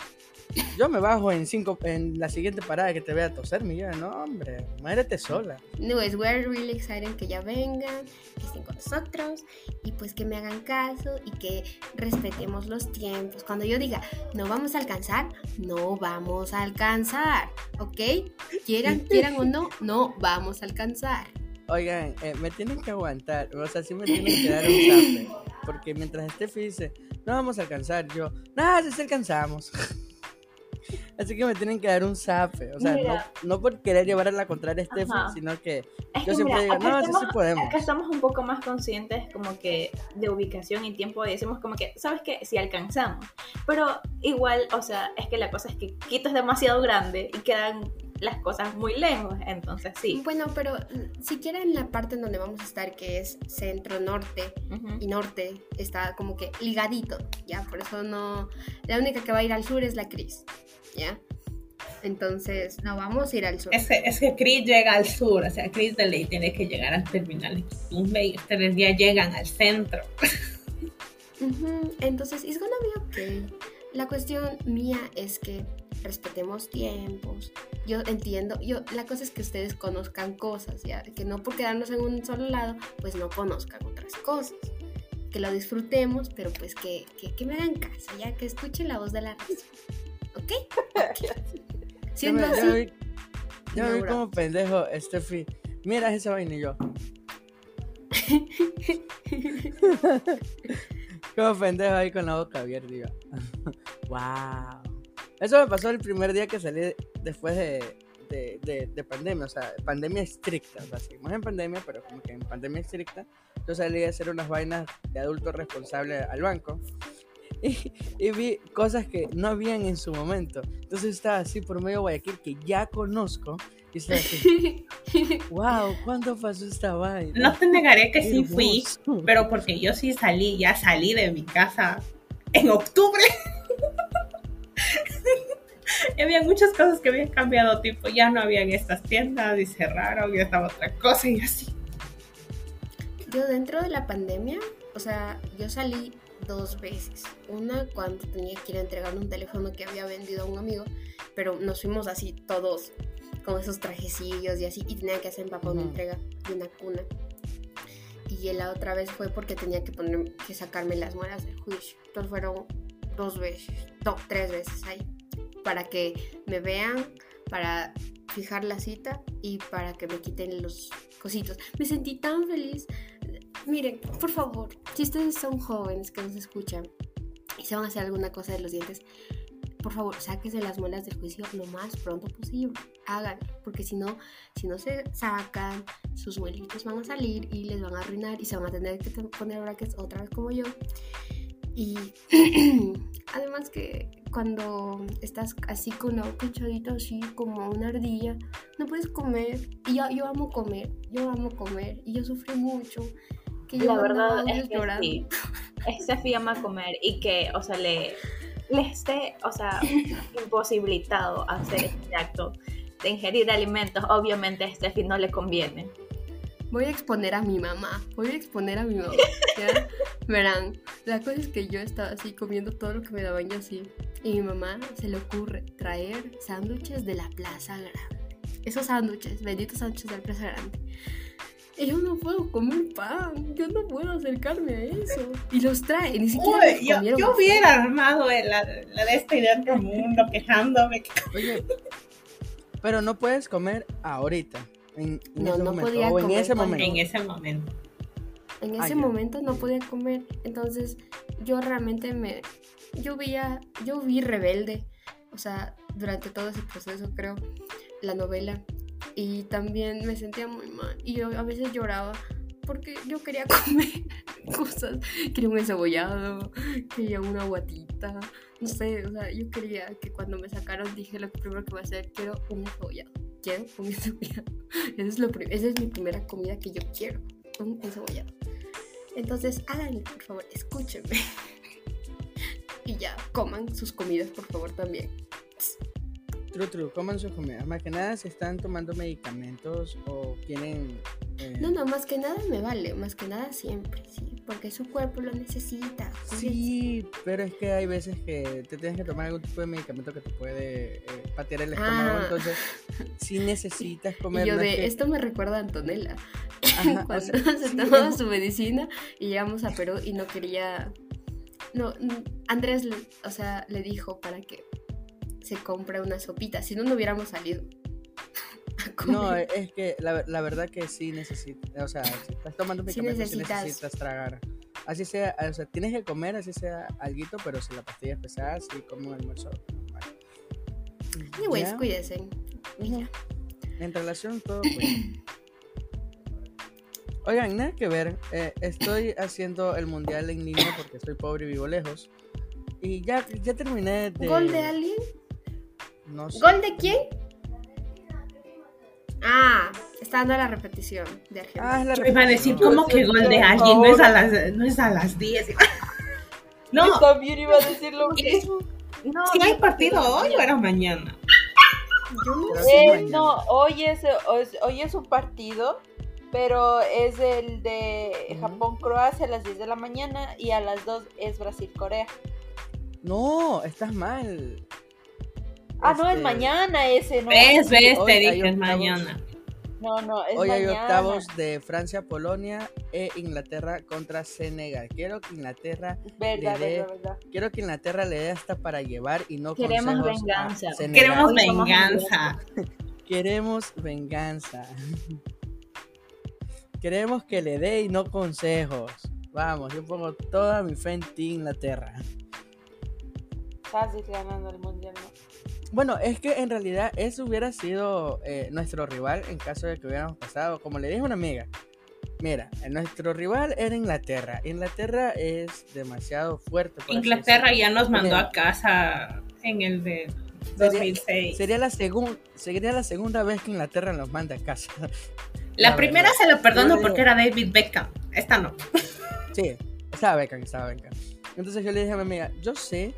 A: Yo me bajo en cinco, en la siguiente parada que te vea toser, milla. No, hombre, muérete sola.
D: Anyways, we're really excited que ya vengan, que estén con nosotros y pues que me hagan caso y que respetemos los tiempos. Cuando yo diga, no vamos a alcanzar, no vamos a alcanzar, ¿ok? Quieran, quieran o no, no vamos a alcanzar.
A: Oigan, eh, me tienen que aguantar, o sea, sí me tienen que dar un zape. Porque mientras Steffi dice, no vamos a alcanzar, yo, nada, sí alcanzamos. Así que me tienen que dar un zape. O sea, no,
C: Mira.
A: no por querer llevar a la contraria a
C: Ajá.
A: sino que
C: Es
A: yo
C: que
A: siempre
C: mira,
A: digo, no, sí, sí
C: estamos-
A: podemos.
C: Acá estamos un poco más conscientes como que de ubicación y tiempo y decimos como que, ¿sabes qué? Si alcanzamos. Pero igual, o sea, es que la cosa es que Quito es demasiado grande y quedan las cosas muy lejos, entonces sí.
D: Bueno, pero siquiera en la parte en donde vamos a estar, que es centro-norte
C: Ujú.
D: y norte, está como que ligadito, ¿ya? Por eso no... La única que va a ir al sur es la Cris, ¿ya? Entonces, no, vamos a ir al sur.
B: Es que, es que Chris llega al sur, o sea, Chris de ley tiene que llegar al terminal de Quitumbe y ustedes ya llegan al centro.
D: Entonces, it's gonna be okay. La cuestión mía es que respetemos tiempos. Yo entiendo, yo la cosa es que ustedes conozcan cosas, ya, que no por quedarnos en un solo lado, pues no conozcan otras cosas. que lo disfrutemos, pero pues que, que, que me hagan caso, ya que escuchen la voz de la razón. ¿Ok?
A: Yo
D: Siendo
A: me, yo
D: así,
A: me vi, yo me vi
D: Laura.
A: como pendejo, Steffi. Mira esa vaina y yo. como pendejo ahí con la boca abierta. wow. Eso me pasó el primer día que salí después de, de, de- de pandemia. O sea, pandemia estricta. O sea, seguimos en pandemia, pero como que en pandemia estricta. Yo salí a hacer unas vainas de adulto responsable al banco. Y, y vi cosas que no habían en su momento. Entonces estaba así por medio de Guayaquil que ya conozco. Y estaba así, wow, ¿cuándo pasó esta vaina?
B: No te negaré que sí fui,
A: hermoso".
B: pero porque yo sí salí, ya salí de mi casa en octubre. Y había muchas cosas que habían cambiado, tipo, ya no habían estas tiendas y cerraron y estaba otra cosa y así.
D: Yo dentro de la pandemia, o sea, yo salí dos veces. Una cuando tenía que ir a entregar un teléfono que había vendido a un amigo, pero nos fuimos así todos con esos trajecillos y así, y tenía que hacer papá una
A: Ujú.
D: entrega de una cuna. Y la otra vez fue porque tenía que poner, que sacarme las muelas del juicio. Entonces fueron dos veces, no, tres veces ahí, para que me vean, para fijar la cita y para que me quiten los cositos. Me sentí tan feliz. Miren, por favor, si ustedes son jóvenes que nos escuchan y se van a hacer alguna cosa de los dientes, por favor, sáquense las muelas del juicio lo más pronto posible. Háganlo, porque si no, si no se sacan, sus muelitos van a salir y les van a arruinar y se van a tener que poner brackets otra vez como yo. Y además que cuando estás así con la boca echadita así como una ardilla, no puedes comer. Y yo, yo amo comer, yo amo comer y yo sufrí mucho. Que
C: La verdad es que
D: llorando.
C: sí. Steffi ama comer y que, o sea, le, le esté, o sea, imposibilitado a hacer este acto de ingerir alimentos. Obviamente a Steffi no le conviene.
D: Voy a exponer a mi mamá, voy a exponer a mi mamá, ¿ya? Verán, la cosa es que yo estaba así comiendo todo lo que me daban yo así. Y mi mamá se le ocurre traer sándwiches de la Plaza Grande. Esos sándwiches, benditos sándwiches de la Plaza Grande. Yo no puedo comer pan, yo no puedo acercarme a eso. Y los trae, ni siquiera los
B: yo, hubiera armado el- la, la de esta idea del mundo quejándome.
A: Oye, pero no puedes comer ahorita. En, en
D: No,
A: ese
D: no
A: momento,
D: podía
A: o en
D: comer
A: ese momento.
B: En ese momento.
D: En
A: Ah,
D: ese
A: ya.
D: momento no podía comer, entonces yo realmente me, yo veía, yo vi Rebelde, o sea, durante todo ese proceso creo, la novela, y también me sentía muy mal, y yo a veces lloraba porque yo quería comer cosas, quería un encebollado, quería una guatita, no sé, o sea, yo quería que cuando me sacaron dije lo primero que voy a hacer, quiero un encebollado, quiero un encebollado, Eso es lo esa es mi primera comida que yo quiero, un encebollado. Entonces, háganlo, por favor, escúchenme. y ya, coman sus comidas, por favor, también.
A: True, true, coman sus comidas. Más que nada, si están tomando medicamentos o tienen. eh,
D: No, no, más que nada me vale, más que nada siempre, sí, porque su cuerpo lo necesita.
A: Sí, pero es que hay veces que te tienes que tomar algún tipo de medicamento que te puede eh, patear el estómago.
D: Ah.
A: Entonces, si necesitas
D: Y
A: comer.
D: yo
A: no es
D: de,
A: que-
D: esto me recuerda a Antonella,
A: Ajá, o
D: cuando
A: sea,
D: se
A: sí,
D: tomaba su medicina y llegamos a Perú y no quería... No, Andrés, o sea, le dijo para que se compre una sopita, si no, no hubiéramos salido.
A: No, es que la, la verdad que sí necesitas, o sea, si estás tomando
D: Sí
A: medicamentos, sí
D: necesitas.
A: necesitas tragar. Así sea, o sea, tienes que comer, así sea alguito, pero si la pastilla es pesada, sí como un almuerzo normal.
D: Anyways,
A: Ya,
D: cuídense.
A: En relación todo pues. Oigan, nada que ver, eh, estoy haciendo el mundial en línea porque soy pobre y vivo lejos. Y ya, ya terminé de...
D: ¿Gol de alguien?
A: No sé.
D: ¿Gol de quién? Ah, está dando la repetición de Argentina.
A: Ah, la
B: Yo iba a decir,
A: repetición.
B: ¿cómo que gol de alguien? No es a las, no es a las 10. No,
E: Yo también iba a decir lo mismo. No,
B: si hay partido hoy o era mañana.
D: Yo no sé.
E: Eh,
A: mañana.
E: no, hoy es, hoy- es un partido, pero es el de. Japón-Croacia a las 10 de la mañana y a las 2 es Brasil-Corea.
A: No, estás mal.
E: Ah, no, es
A: Este,
E: mañana ese, no.
B: Ves, ves,
A: hoy
B: te
A: hay
B: dije es
A: octavos.
B: mañana.
E: No, no, es
A: Hoy hay octavos de Francia, Polonia e Inglaterra contra Senegal. Quiero que Inglaterra
E: Verdad,
A: le dé-
E: verdad, verdad.
A: quiero que Inglaterra le dé hasta para llevar y no
C: Queremos venganza.
A: Senegal.
B: Queremos venganza.
A: Queremos venganza. Queremos que le dé y no consejos. Vamos, yo pongo toda mi fe en ti, Inglaterra.
E: Fácil ganando el mundial, ¿no?
A: Bueno, es que en realidad eso hubiera sido eh, nuestro rival en caso de que hubiéramos pasado. Como le dije a una amiga, mira, nuestro rival era Inglaterra. Inglaterra es demasiado fuerte.
B: Inglaterra ya nos mandó a casa en el de
A: Sería-
B: 2006.
A: Sería la, segun- sería la segunda vez que Inglaterra nos manda a casa.
B: La
A: La
B: primera
A: verdad.
B: se lo perdono porque era David Beckham. Esta no.
A: Sí, estaba beca, estaba beca. Entonces yo le dije a mi amiga, yo sé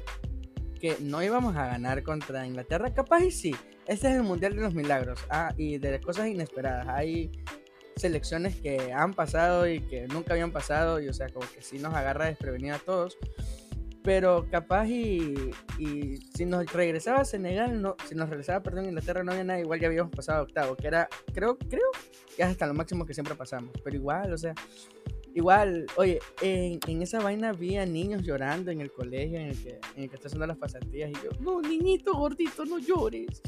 A: que no íbamos a ganar contra Inglaterra, capaz y sí. Este es el Mundial de los Milagros ah, y de cosas inesperadas. Hay selecciones que han pasado y que nunca habían pasado y o sea, como que sí nos agarra desprevenido a todos. Pero capaz y, y si nos regresaba a Senegal, no, si nos regresaba, perdón, Inglaterra no había nada, igual ya habíamos pasado a octavo, que era, creo, creo, que hasta lo máximo que siempre pasamos. Pero igual, o sea, Igual, oye, en, en esa vaina vi a niños llorando en el colegio en el que, en el que está haciendo las pasantías y yo, no, niñito gordito, no llores.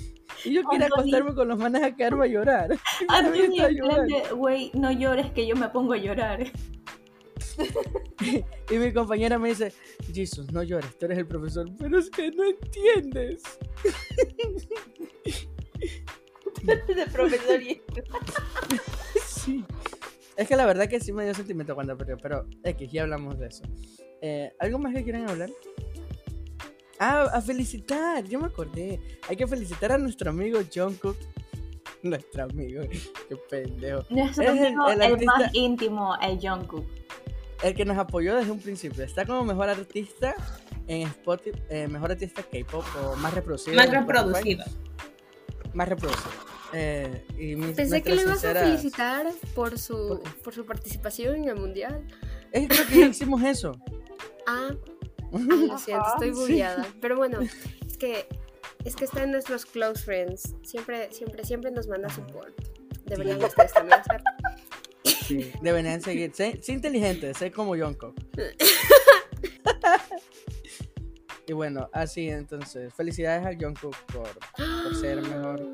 A: Y yo
C: Anthony.
A: acostarme con los manes a quedarme a llorar.
C: Güey, no llores que yo me pongo a llorar.
A: Y mi compañera me dice, Jesus, no llores, tú eres el profesor, pero es que no entiendes.
E: de profesor y
A: Sí. Es que la verdad que sí me dio sentimiento cuando perdió, pero X, ya hablamos de eso. Eh, ¿Algo más que quieran hablar? Ah, a felicitar, yo me acordé. Hay que felicitar a nuestro amigo John Cook. Nuestro amigo, qué pendejo.
C: Nuestro
A: Es el-
C: amigo,
A: el
C: más íntimo, el Jungkook.
A: El que nos apoyó desde un principio. Está como mejor artista en Spotify, eh, mejor artista K-pop o más reproducido.
B: Más
A: Spotify.
B: reproducido.
A: Más reproducido. Eh, y
D: Pensé que lo ibas a felicitar por su,
A: ¿Por
D: su participación en el mundial.
A: Es que hicimos eso.
D: Ah, ay, lo siento, estoy
A: sí.
D: bugueada. Pero bueno, es que es que está en nuestros close friends. Siempre, siempre, siempre nos manda support. Deberían
A: Sí.
D: ustedes también hacer.
A: Sí, deberían seguir. Sé, sé inteligente, sé como Yonko. y bueno, así entonces, felicidades al Jungkook por, por ser mejor.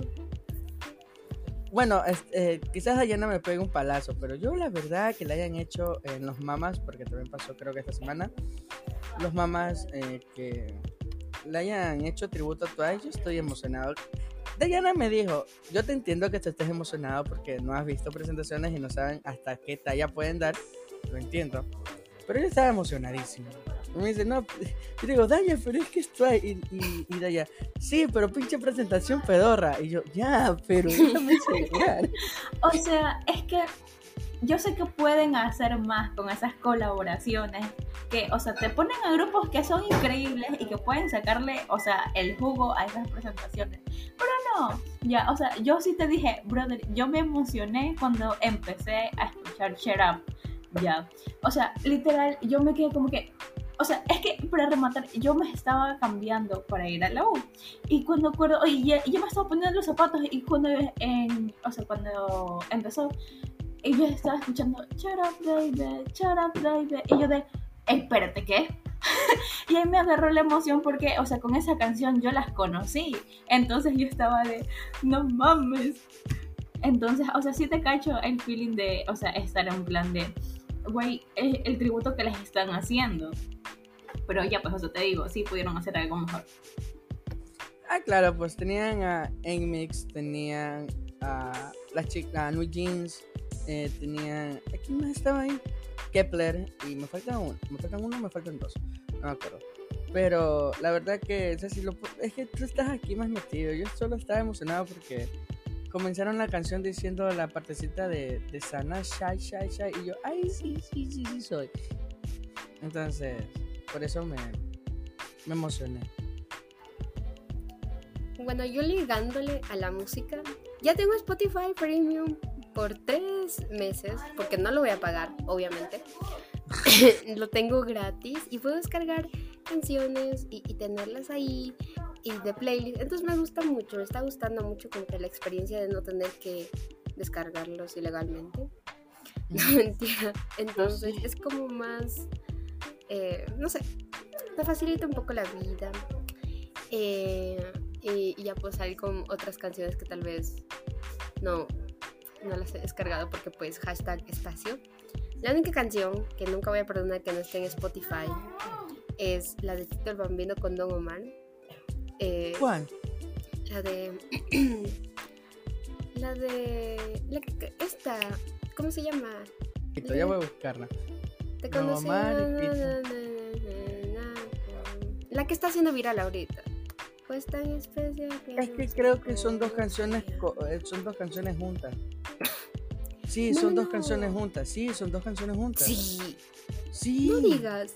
A: Bueno, es- eh, quizás Dayana me pegue un palazo, pero yo la verdad que le hayan hecho en los mamás, porque también pasó creo que esta semana, los mamás eh, que le hayan hecho tributo a Twice, yo estoy emocionado. Dayana me dijo, yo te entiendo que tú estés emocionado porque no has visto presentaciones y no saben hasta qué talla pueden dar, lo entiendo, pero yo estaba emocionadísimo. Me dice, no, yo digo, Daya, pero es que es Twice, y, y, y Daya, sí, pero pinche presentación pedorra, y yo, ya, pero déjame asegurar.
C: O sea, es que yo sé que pueden hacer más con esas colaboraciones. Que, o sea, te ponen a grupos que son increíbles y que pueden sacarle, o sea, el jugo a esas presentaciones. Pero no, ya, o sea, yo sí te dije, brother, yo me emocioné cuando empecé a escuchar Shut Up. Ya, o sea, literal, yo me quedé como que, o sea, es que para rematar, yo me estaba cambiando para ir a la U. Y cuando acuerdo, oye, ya, ya me estaba poniendo los zapatos y cuando, en, o sea, cuando empezó, y yo estaba escuchando, shut up, baby, shut up, baby. Y yo de, espérate, ¿qué? y ahí me agarró la emoción porque, o sea, con esa canción yo las conocí. Entonces yo estaba de, no mames. Entonces, o sea, sí te cacho el feeling de, o sea, estar en plan de, güey, es el tributo que les están haciendo. Pero ya, pues, eso te digo, sí pudieron hacer algo mejor.
A: Ah, claro, pues tenían a Enmix, tenían a la chica, a New Jeans, eh, tenían. ¿a ¿Quién más estaba ahí? Kepler, y me falta uno, me faltan uno, me faltan dos, no me acuerdo. Pero la verdad que o sea, si lo es que tú estás aquí más metido. Yo solo estaba emocionado porque comenzaron la canción diciendo la partecita de, de Sana, Shy, Shy, Shy, y yo, ay, sí, sí, sí, sí soy. Entonces, por eso me, me emocioné.
D: Bueno, yo ligándole a la música, ya tengo Spotify Premium por tres meses, porque no lo voy a pagar, obviamente. lo tengo gratis y puedo descargar canciones y tenerlas ahí y de playlist. Entonces me gusta mucho, me está gustando mucho como que la experiencia de no tener que descargarlos ilegalmente. No, mentira. Entonces es como más, eh, no sé, te facilita un poco la vida. Eh, y, y ya puedo salir con otras canciones que tal vez no, no las he descargado porque pues hashtag espacio. La única canción que nunca voy a perdonar que no esté en Spotify es la de Tito el Bambino con Don Omar. Eh,
A: ¿Cuál?
D: la de. la de. La que, esta. ¿Cómo se llama?
A: Listo, ya voy a buscarla.
D: Te conocí. La que está haciendo viral ahorita. Pues tan especial
A: Es que
D: no sé
A: creo que son dos canciones, eh, son dos canciones juntas. Sí,
D: No,
A: son
D: no,
A: dos canciones juntas. Sí, son dos canciones juntas.
D: Sí,
A: Sí.
D: no digas.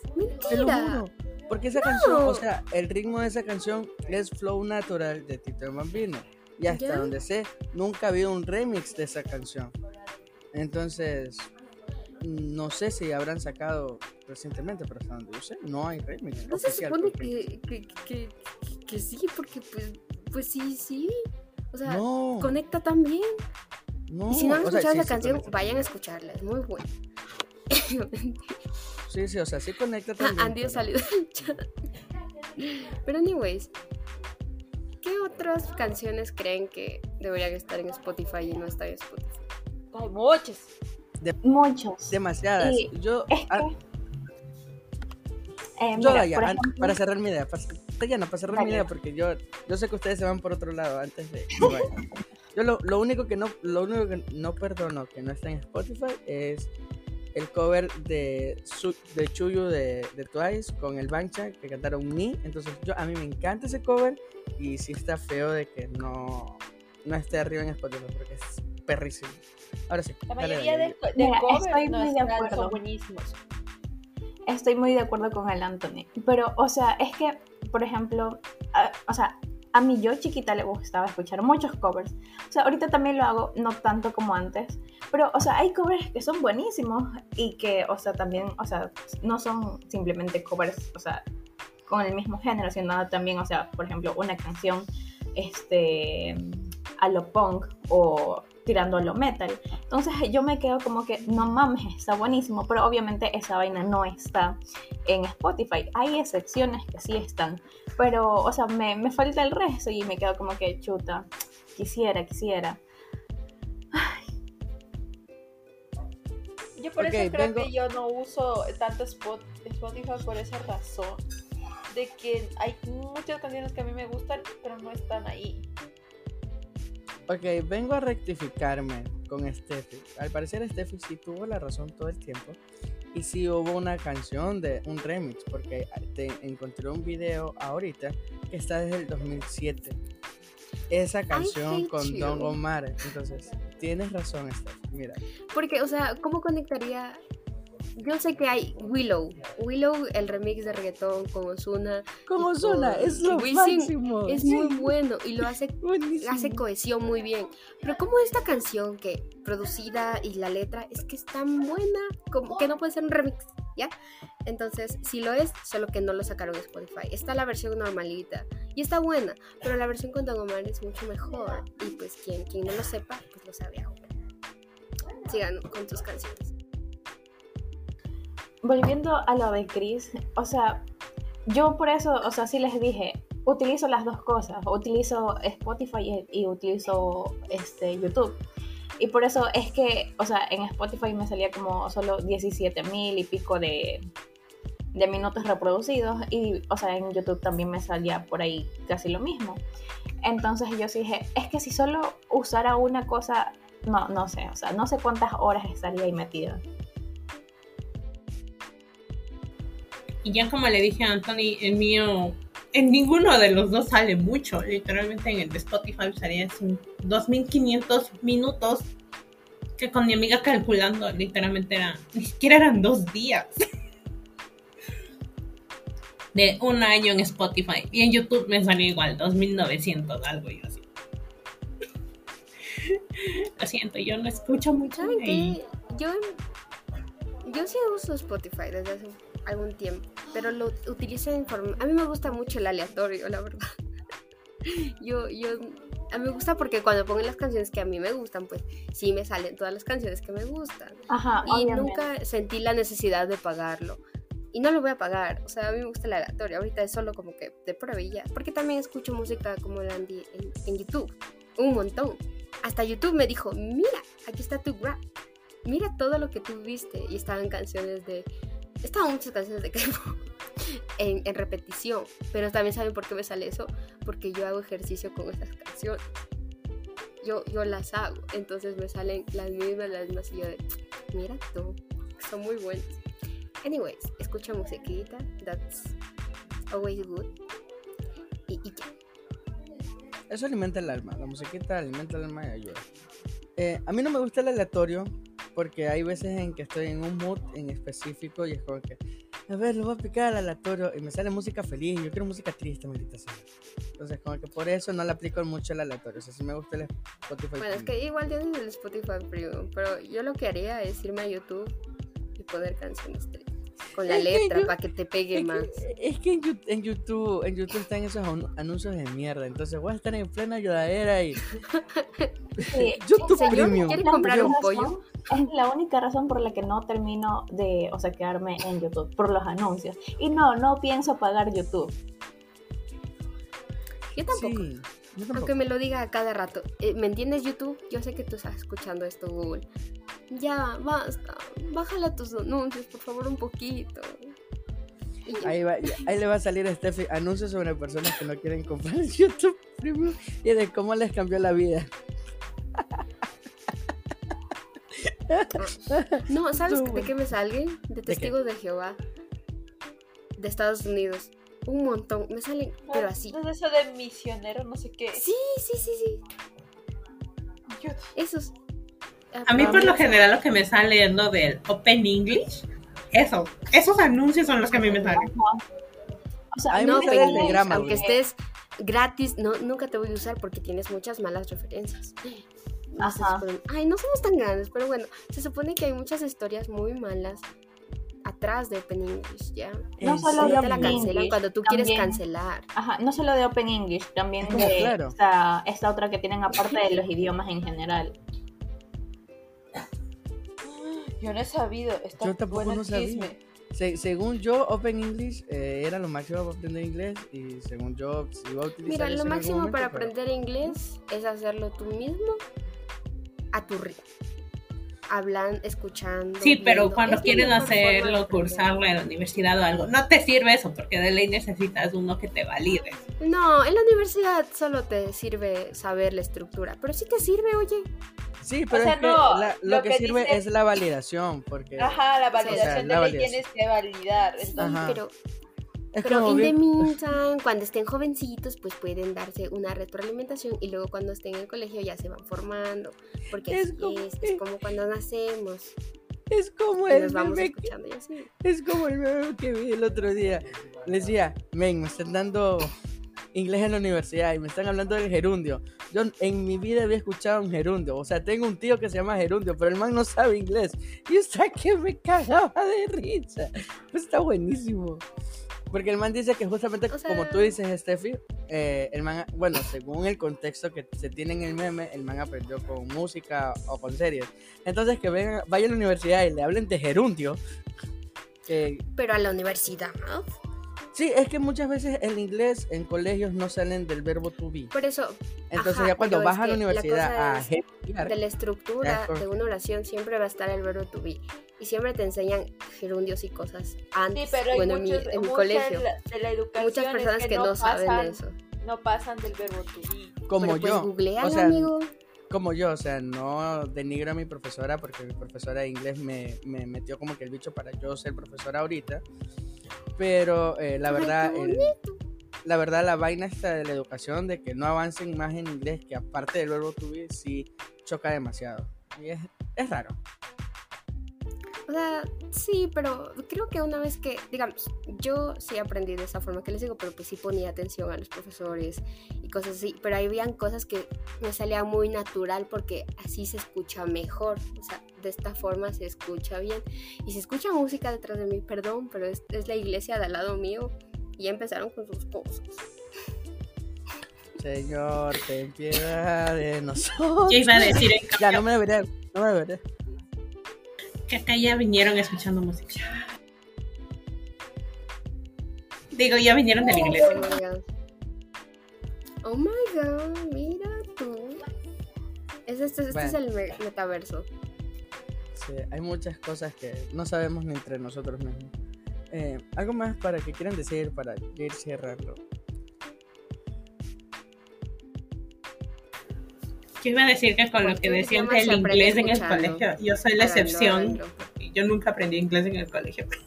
A: Te lo
D: Mentira.
A: juro. Porque esa canción, o
D: No.
A: sea, el ritmo de esa canción es flow natural de Tito el Bambino. Y hasta
D: ¿Ya?
A: donde sé, nunca ha habido un remix de esa canción. Entonces, no sé si habrán sacado recientemente, pero hasta donde yo sé, no hay remix.
D: No se supone que, que, que, que- sí, porque pues, pues sí, sí. O sea,
A: No,
D: conecta también.
A: no.
D: y si no han
A: o sea,
D: escuchado
A: sí,
D: esa
A: sí
D: canción, vayan a escucharla, es muy buena.
A: Sí, sí, o sea, sí conecta también.
D: Andy ha
A: pero-
D: salido del chat. Pero anyways, ¿qué otras canciones creen que deberían estar en Spotify y no están en Spotify?
E: Hay muchos.
C: Muchos.
A: Demasiadas.
C: Y
A: Yo,
C: Es que,
A: ah,
C: eh,
A: yo
C: mira,
A: ya,
C: ejemplo,
A: para cerrar mi idea, para, ya no, para cerrar mi idea, porque yo, yo sé que ustedes se van por otro lado antes de que vayan. Yo lo, lo único que no, lo único que no perdono que no está en Spotify es el cover de, Su- de Chuyu de, de Twice con el Bancha que cantaron Me. Entonces yo a mí me encanta ese cover y sí está feo de que no, no esté arriba en Spotify porque es perrísimo. Ahora sí.
E: La mayoría
A: dale,
E: de, de covers
C: estoy
E: no
C: muy de
E: están-
C: acuerdo.
E: son buenísimos.
C: estoy muy de acuerdo con el Anthony. Pero, o sea, es que, por ejemplo, a- o sea, a mí yo chiquita le gustaba escuchar muchos covers. O sea, ahorita también lo hago, no tanto como antes. Pero, o sea, hay covers que son buenísimos y que, o sea, también, o sea, no son simplemente covers, o sea, con el mismo género, sino también, o sea, por ejemplo, una canción, este, a lo punk o tirando a lo metal. Entonces yo me quedo como que, no mames, está buenísimo, pero obviamente esa vaina no está en Spotify. Hay excepciones que sí están, pero, o sea, me, me falta el resto y me quedo como que, chuta, quisiera, quisiera.
E: Yo por eso creo
A: vengo-
E: que yo no uso tanto Spot- Spotify por esa razón. De que hay muchas canciones que a mí me gustan, pero no están ahí.
A: Ok, vengo a rectificarme con Steffi. Al parecer Steffi sí tuvo la razón todo el tiempo. Y sí hubo una canción de un remix. Porque te encontré un video ahorita que está desde el 2007. Esa canción con
D: you.
A: Don Omar. Entonces, tienes razón, Steffi. Mira.
D: Porque, o sea, ¿cómo conectaría? Yo sé que hay Willow. Willow, el remix de reggaetón con Ozuna. Con
A: Es lo
D: Wisin
A: máximo.
D: Es
A: Sí,
D: muy bueno y lo hace,
A: buenísimo.
D: hace cohesión muy bien. Pero como esta canción que producida y la letra es que es tan buena como que no puede ser un remix, ¿ya? Entonces, si lo es, solo que no lo sacaron en Spotify. Está la versión normalita y está buena, pero la versión con Don Omar es mucho mejor. Y pues quien, quien no lo sepa, pues lo sabe ahora. Sigan con tus canciones.
C: Volviendo a lo de Chris, o sea, yo por eso, o sea, sí les dije, utilizo las dos cosas, utilizo Spotify y, y utilizo este, YouTube. Y por eso es que, o sea, en Spotify me salía como solo 17 mil y pico de, de minutos reproducidos y, o sea, en YouTube también me salía por ahí casi lo mismo. Entonces yo sí dije, es que si solo usara una cosa, no, no sé, o sea, no sé cuántas horas estaría ahí metida.
B: Y ya como le dije a Anthony, el mío, en ninguno de los dos sale mucho. Literalmente en el de Spotify salía así 2500 minutos. Que con mi amiga calculando, literalmente eran, ni siquiera eran dos días. De un año en Spotify. Y en YouTube me salió igual, 2900 algo y así. Lo siento, yo no escucho mucho.
D: ¿Saben qué? Yo, yo sí uso Spotify desde hace algún tiempo, pero lo utilizo en forma... A mí me gusta mucho el aleatorio, la verdad. Yo, yo a mí me gusta porque cuando pongo las canciones que a mí me gustan, pues sí me salen todas las canciones que me gustan.
C: Ajá,
D: Y
C: obviamente.
D: nunca sentí la necesidad de pagarlo. Y no lo voy a pagar. O sea, a mí me gusta el aleatorio. Ahorita es solo como que de pruebilla. Porque también escucho música como en, en, en YouTube. Un montón. Hasta YouTube me dijo, mira, aquí está tu rap. Mira todo lo que tú viste. Y estaban canciones de... Estaban muchas canciones de K-pop en, repetición. Pero también saben por qué me sale eso. Porque yo hago ejercicio con esas canciones. Yo, yo las hago. Entonces me salen las mismas, las mismas. Y yo de, mira tú, son muy buenas. Anyways, escucha musiquita. That's always good. Y, y ya.
A: Eso alimenta el alma. La musiquita alimenta el alma y ayuda. Eh, a mí no me gusta el aleatorio porque hay veces en que estoy en un mood en específico y es como que, a ver, lo voy a picar al aleatorio y me sale música feliz. Yo quiero música triste, maldita sea. Entonces, como que por eso no le aplico mucho el aleatorio. O sea, sí me gusta el Spotify.
D: Bueno, es que igual tienes el Spotify Premium, pero yo lo que haría es irme a YouTube y poner canciones tristes. Con la
A: Es que
D: letra para que te pegue
A: Es
D: más.
A: que, es que en, Yu- en YouTube, en YouTube están esos anu- anuncios de mierda. Entonces voy a estar en plena ayudadera y
C: Sí,
A: YouTube
C: señor,
A: Premium.
D: ¿Quieres comprar un pollo?
C: razón- Es la única razón por la que no termino de, o sea, quedarme en YouTube, por los anuncios. Y no, no pienso pagar YouTube.
D: Yo tampoco.
A: Sí.
D: Aunque me lo diga a cada rato. Eh, ¿Me entiendes, YouTube? Yo sé que tú estás escuchando esto, Google. Ya, basta. Bájale tus anuncios, por favor, un poquito.
A: Ahí, va- ahí le va a salir a Steffi anuncios sobre personas que no quieren comprar el YouTube Premium y de cómo les cambió la vida.
D: No, ¿sabes de qué me salen? De testigos de Jehová. De Estados Unidos. Un montón. Me salen, pero así.
E: No es eso de misionero, no sé qué.
D: Sí, sí, sí, sí.
E: Yo-
D: Esos.
B: A mí por lo general lo que me sale es lo del Open English. Eso, esos anuncios son los que a mí me salen.
C: O sea,
A: A mí
D: No,
A: me sale el de
D: aunque estés gratis, no, nunca te voy a usar porque tienes muchas malas referencias.
C: Ajá.
D: supone- Ay, no somos tan grandes, pero bueno, se supone que hay muchas historias muy malas atrás de Open English, ¿ya?
C: No
A: ¿En
C: solo de
D: la
C: Open
D: cancelan
C: English,
D: cuando tú quieres
C: también-
D: cancelar.
C: Ajá, no solo de Open English, también de
A: claro.
C: esta, esta otra que tienen aparte de los idiomas en general.
E: Yo no he sabido. Está
A: Yo tampoco
E: bueno
A: no sabía. Se- según yo, Open English eh, era lo máximo para aprender inglés y según yo, si iba a utilizar
D: Mira, lo máximo
A: momento,
D: para
A: pero-
D: aprender inglés es hacerlo tú mismo a tu ritmo. Hablando, escuchando.
B: Sí, pero
D: viendo.
B: cuando
D: Es de
B: hacerlo, cursarlo en la universidad o algo, no te sirve eso porque de ley necesitas uno que te valide.
D: No, en la universidad solo te sirve saber la estructura, pero sí te sirve, oye.
A: Sí, pero
E: sea,
A: es que
E: no,
A: la- lo,
E: lo
A: que,
E: que
A: sirve
E: dice-
A: es la validación, porque
E: Ajá, la
A: o sea,
E: validación
A: la
E: de ley
A: validación.
E: tienes que validar. Entonces,
D: pero,
A: es
D: pero
A: como
D: in the meantime, cuando estén jovencitos, pues pueden darse una retroalimentación y luego cuando estén en el colegio ya se van formando. Porque
A: Es como-
D: es, es como cuando nacemos
A: es como
D: y
A: el meme que-
D: escuchando y así.
A: Es como el meme que vi el otro día. Le decía, men, me están dando inglés en la universidad y me están hablando del gerundio. Yo en mi vida había escuchado un gerundio. O sea, tengo un tío que se llama gerundio, pero el man no sabe inglés. Y hasta que me cagaba de risa. Pues está buenísimo. Porque el man dice que justamente
D: O sea-
A: como tú dices, Steffi, eh, el man, bueno, según el contexto que se tiene en el meme, el man aprendió con música o con series. Entonces que vengan, vaya a la universidad y le hablen de gerundio. eh,
D: Pero a la universidad, ¿no?
A: Sí, es que muchas veces el inglés en colegios no salen del verbo to be.
D: Por eso,
A: Entonces
D: Ajá,
A: ya cuando
D: pero
A: vas a la
D: que la
A: universidad
D: cosa
A: a estudiar,
D: de la estructura de una oración siempre va a estar el verbo to be. Y siempre te enseñan gerundios y cosas
E: sí,
D: antes.
E: pero hay
D: bueno, en mi,
E: muchos,
D: en mi
E: mucha
D: colegio.
E: de la, la educación
D: Muchas personas que, no, saben
E: pasan,
D: de eso.
E: No pasan del verbo to be.
A: como
D: pero pues
A: yo,
D: googlealo,
A: o sea,
D: amigo.
A: como yo, o sea, no denigro a mi profesora porque mi profesora de inglés me, me metió como que el bicho para yo ser profesora ahorita. Pero eh, la verdad, el- la verdad, la vaina esta de la educación, de que no avancen más en inglés, que aparte del verbo to be, sí choca demasiado. Y es, es raro.
D: O sea, sí, pero creo que una vez que, digamos, yo sí aprendí de esa forma que les digo, pero pues sí ponía atención a los profesores y cosas así, pero ahí habían cosas que me salía muy natural porque así se escucha mejor, o sea, de esta forma se escucha bien. Y se escucha música detrás de mí, perdón, pero es, es la iglesia de al lado mío y ya empezaron con sus cosas.
A: Señor, ten piedad de nosotros.
B: Yo iba a decir en
A: Ya, no me debería, no me debería.
B: Que acá ya vinieron escuchando música. Digo, ya vinieron del inglés.
D: Oh my god. Oh my god, mira tú. Es este, este es el me- metaverso.
A: Sí, hay muchas cosas que no sabemos ni entre nosotros mismos. Eh, ¿Algo más para que quieran decir para ir cerrando?
B: Yo iba a decir que con lo que
D: ¿Por qué
B: decían del inglés en el colegio, yo soy la excepción. Yo nunca aprendí inglés en el colegio.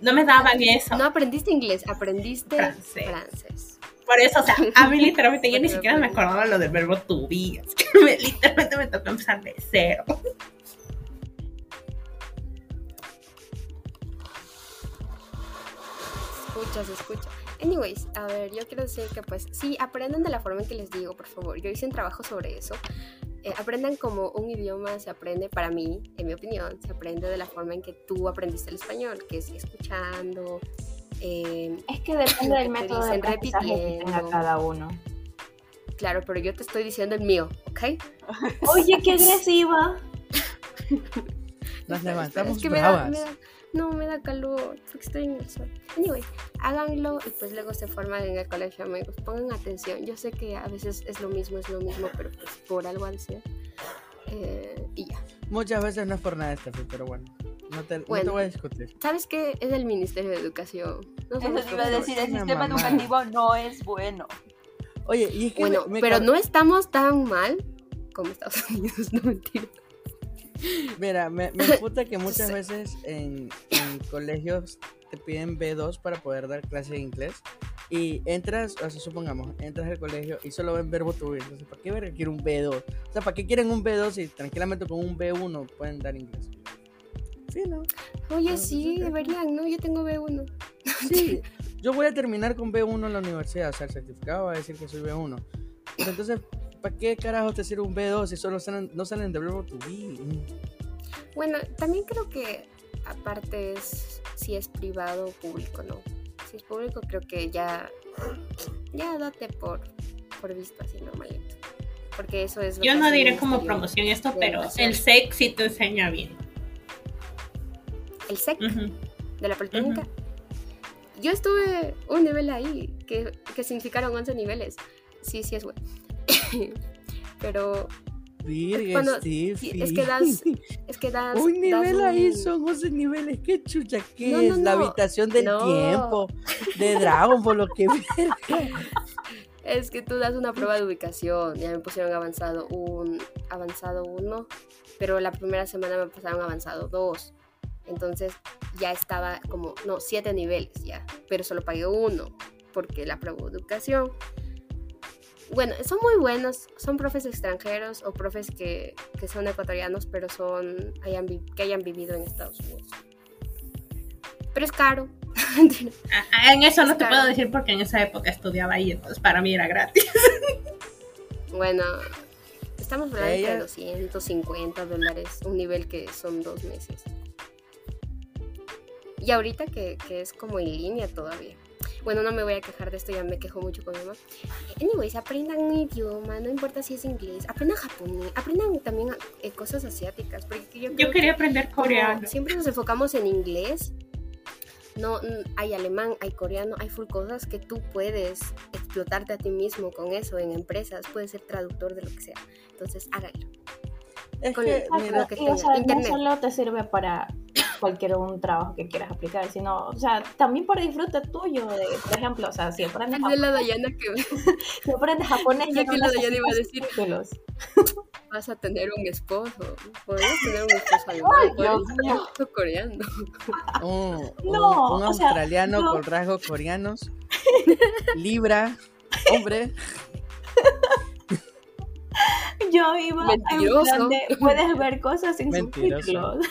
B: No me daban eso.
D: No aprendiste inglés, aprendiste
B: Francés.
D: francés.
B: Por eso, o sea, a mí literalmente yo ni siquiera me acordaba lo del verbo to be. Es que me- literalmente me tocó empezar de cero.
D: Escucha, se escucha. Anyways, a ver, yo quiero decir que pues sí, aprendan de la forma en que les digo, por favor. Yo hice un trabajo sobre eso. Eh, aprendan como un idioma se aprende, para mí, en mi opinión, se aprende de la forma en que tú aprendiste el español, que es escuchando. eh,
C: Es que depende del método de
D: dicen
C: aprendizaje que tenga cada uno.
D: claro, pero yo te estoy diciendo el mío, ¿ok?
C: Oye, qué agresiva.
A: Nos levantamos
D: es que me da,
A: bravas.
D: me da- no, me da calor porque estoy en el sol. Anyway, háganlo y pues luego se forman en el colegio, amigos. Pongan atención. Yo sé que a veces es lo mismo, es lo mismo, pero pues por algo al ser. Eh, y ya.
A: Muchas veces no es por nada, Steffi, pero bueno. No te, no te
D: Bueno.
A: voy a discutir.
D: ¿Sabes qué? Es el Ministerio de Educación. No
E: Eso te iba a decir, el sistema educativo no es bueno.
A: Oye, y es que
D: Bueno,
A: me- me
D: pero no estamos tan mal como Estados Unidos, no mentira.
A: Mira, me, me que muchas
D: sé.
A: veces en, en colegios te piden B2 para poder dar clase de inglés. Y entras, o sea, supongamos, entras al colegio y solo ven verbo to be. Entonces, ¿para qué verga quiere un B2? O sea, ¿para qué quieren un B2 si tranquilamente con un B1 pueden dar inglés? Sí, ¿no?
D: Oye,
A: Ah,
D: sí,
A: sí,
D: deberían, ¿no? Yo tengo B1.
A: Sí, yo voy a terminar con B1 en la universidad, o sea, el certificado va a decir que soy B1. Pero entonces, ¿para qué carajo te sirve un B2 si solo salen, no salen de verbo to be?
D: Bueno, también creo que aparte es si es privado o público, ¿no? Si es público creo que ya ya date por por visto así normalito. Porque eso es lo
B: Yo no diré como promoción esto, pero el SEC sí te enseña bien.
D: El SEC de la Politécnica. Yo estuve un nivel ahí, que, que significaron 11 niveles. Sí, sí es bueno. Pero Cuando- sí, es que das- es que das...
A: Un nivel
D: das
A: ahí
D: un-
A: son 11 niveles. ¿Qué chucha? ¿Qué
D: No,
A: es?
D: no,
A: La habitación del tiempo. De Dragon Ball, lo que.
D: Es que tú das una prueba de ubicación. Ya me pusieron avanzado un avanzado uno, pero la primera semana me pasaron avanzado dos. Entonces ya estaba como, no, siete niveles ya, pero solo pagué uno porque la prueba de educación. Bueno, son muy buenos, son profes extranjeros o profes que, que son ecuatorianos, pero son hayan, vi- que hayan vivido en Estados Unidos. Pero es caro.
B: Ah, En eso no te puedo decir porque en esa época estudiaba ahí, entonces para mí era gratis.
D: Bueno, estamos hablando de
A: Ella-
D: 250 dólares, un nivel que son dos meses. Y ahorita que, que es como en línea todavía. Bueno, no me voy a quejar de esto, ya me quejo mucho con mi mamá. Anyways, aprendan un idioma, no importa si es inglés, aprendan japonés, aprendan también eh, cosas asiáticas, porque yo,
B: Yo quería
D: que
B: aprender coreano.
D: siempre nos enfocamos en inglés. No, hay alemán, hay coreano, hay full cosas que tú puedes explotarte a ti mismo con eso en empresas, puedes ser traductor de lo que sea. Entonces, háganlo.
A: Es
D: Con
A: que,
D: el-
A: mira,
D: lo que tenga,
C: sea, no
D: internet.
C: solo te sirve para cualquier un trabajo que quieras aplicar, sino, o sea, también por disfrute tuyo, de, por ejemplo, o sea, si aprendes,
D: Dice la Dayana que
C: si aprendes japonés, ya
D: que
C: no
D: la Dayana iba a decir.
C: títulos.
D: vas a tener un esposo. Podrías tener un esposo alemán,
C: Ay,
D: podrías
C: Dios
D: tener
C: mío.
D: un esposo coreano.
A: un, un-
C: No,
A: un
C: o sea,
A: australiano
C: no.
A: con rasgos coreanos. Libra, hombre.
C: Yo iba en
D: Mentiroso.
C: plan de, puedes ver cosas sin
A: Mentiroso.
C: subtítulos.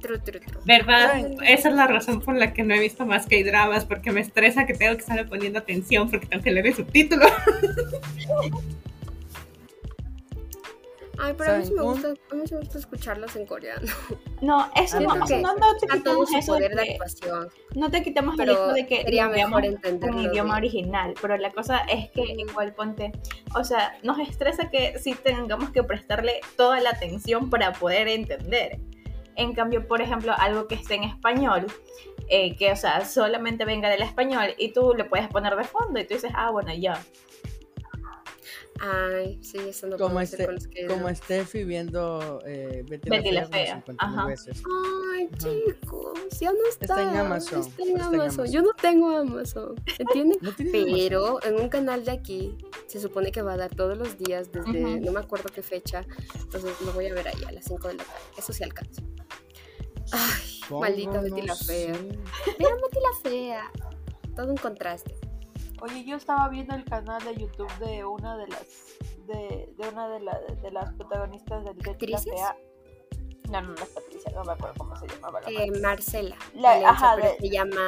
D: Tru, tru, tru.
B: ¿Verdad?
A: Ay.
B: Esa es la razón por la que no he visto más que dramas, porque me estresa que tengo que estar poniendo atención porque tengo que leer el subtítulo.
D: Ay, pero a mí sí me gusta, a mí sí me gusta escucharlas en coreano.
C: No, eso no,
A: no,
C: o sea,
A: ok.
C: no, no te quitamos eso de
D: poder de
C: no te quitamos el hecho de que
D: sería mejor
C: en
D: entenderlo.
C: idioma
D: de-
C: original, pero la cosa es que igual ponte, o sea, nos estresa que sí tengamos que prestarle toda la atención para poder entender. En cambio, por ejemplo, algo que esté en español, eh, que, o sea, solamente venga del español y tú le puedes poner de fondo y tú dices, ah, bueno, ya.
D: Ay, sí, eso no
A: Como, este,
D: con los que
A: como Steffi viendo eh, Betty,
C: Betty la
A: Fea,
C: Fea,
A: como 50
C: ajá.
A: veces.
D: Ay, chicos, ya no está.
A: Está en Amazon,
D: Está en
A: está en
D: Amazon. Yo no tengo Amazon. ¿Entiendes?
A: No tiene Amazon.
D: Pero en un canal de aquí se supone que va a dar todos los días desde no me acuerdo qué fecha. Entonces lo voy a ver ahí a las 5 de la tarde. Eso sí alcanza. Ay,
A: ¿Cómo
D: maldita Betty la fea. Mira Betty la fea. Todo un contraste.
E: Oye, yo estaba viendo el canal de YouTube de una de las de, de una de, la- de las protagonistas del la
D: ¿Actrices?
E: Fea. No, no, no es Patricia, no me acuerdo cómo se llamaba la
D: Eh, Marcela.
E: La- ajá, de-
D: se llama.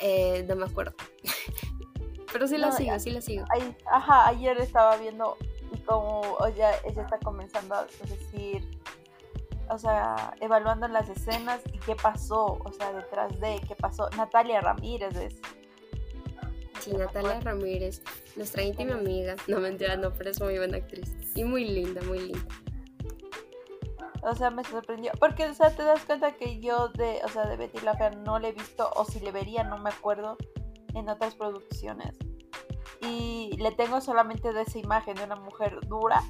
D: eh, no me acuerdo. pero sí la
E: No,
D: sigo,
E: ya.
D: sí la sigo.
E: Ay, ajá, ayer estaba viendo y como o ya, ella está comenzando a decir, o sea, evaluando las escenas y qué pasó, o sea, detrás de qué pasó. Natalia Ramírez es.
D: Sí, Natalia Ramírez, nuestra íntima amiga. No, mentira, no, pero es muy buena actriz. Y muy linda, muy linda.
E: O sea, me sorprendió. Porque, o sea, te das cuenta que yo de, o sea, de Betty la no le he visto, o si le vería, no me acuerdo, en otras producciones. Y le tengo solamente de esa imagen de una mujer dura.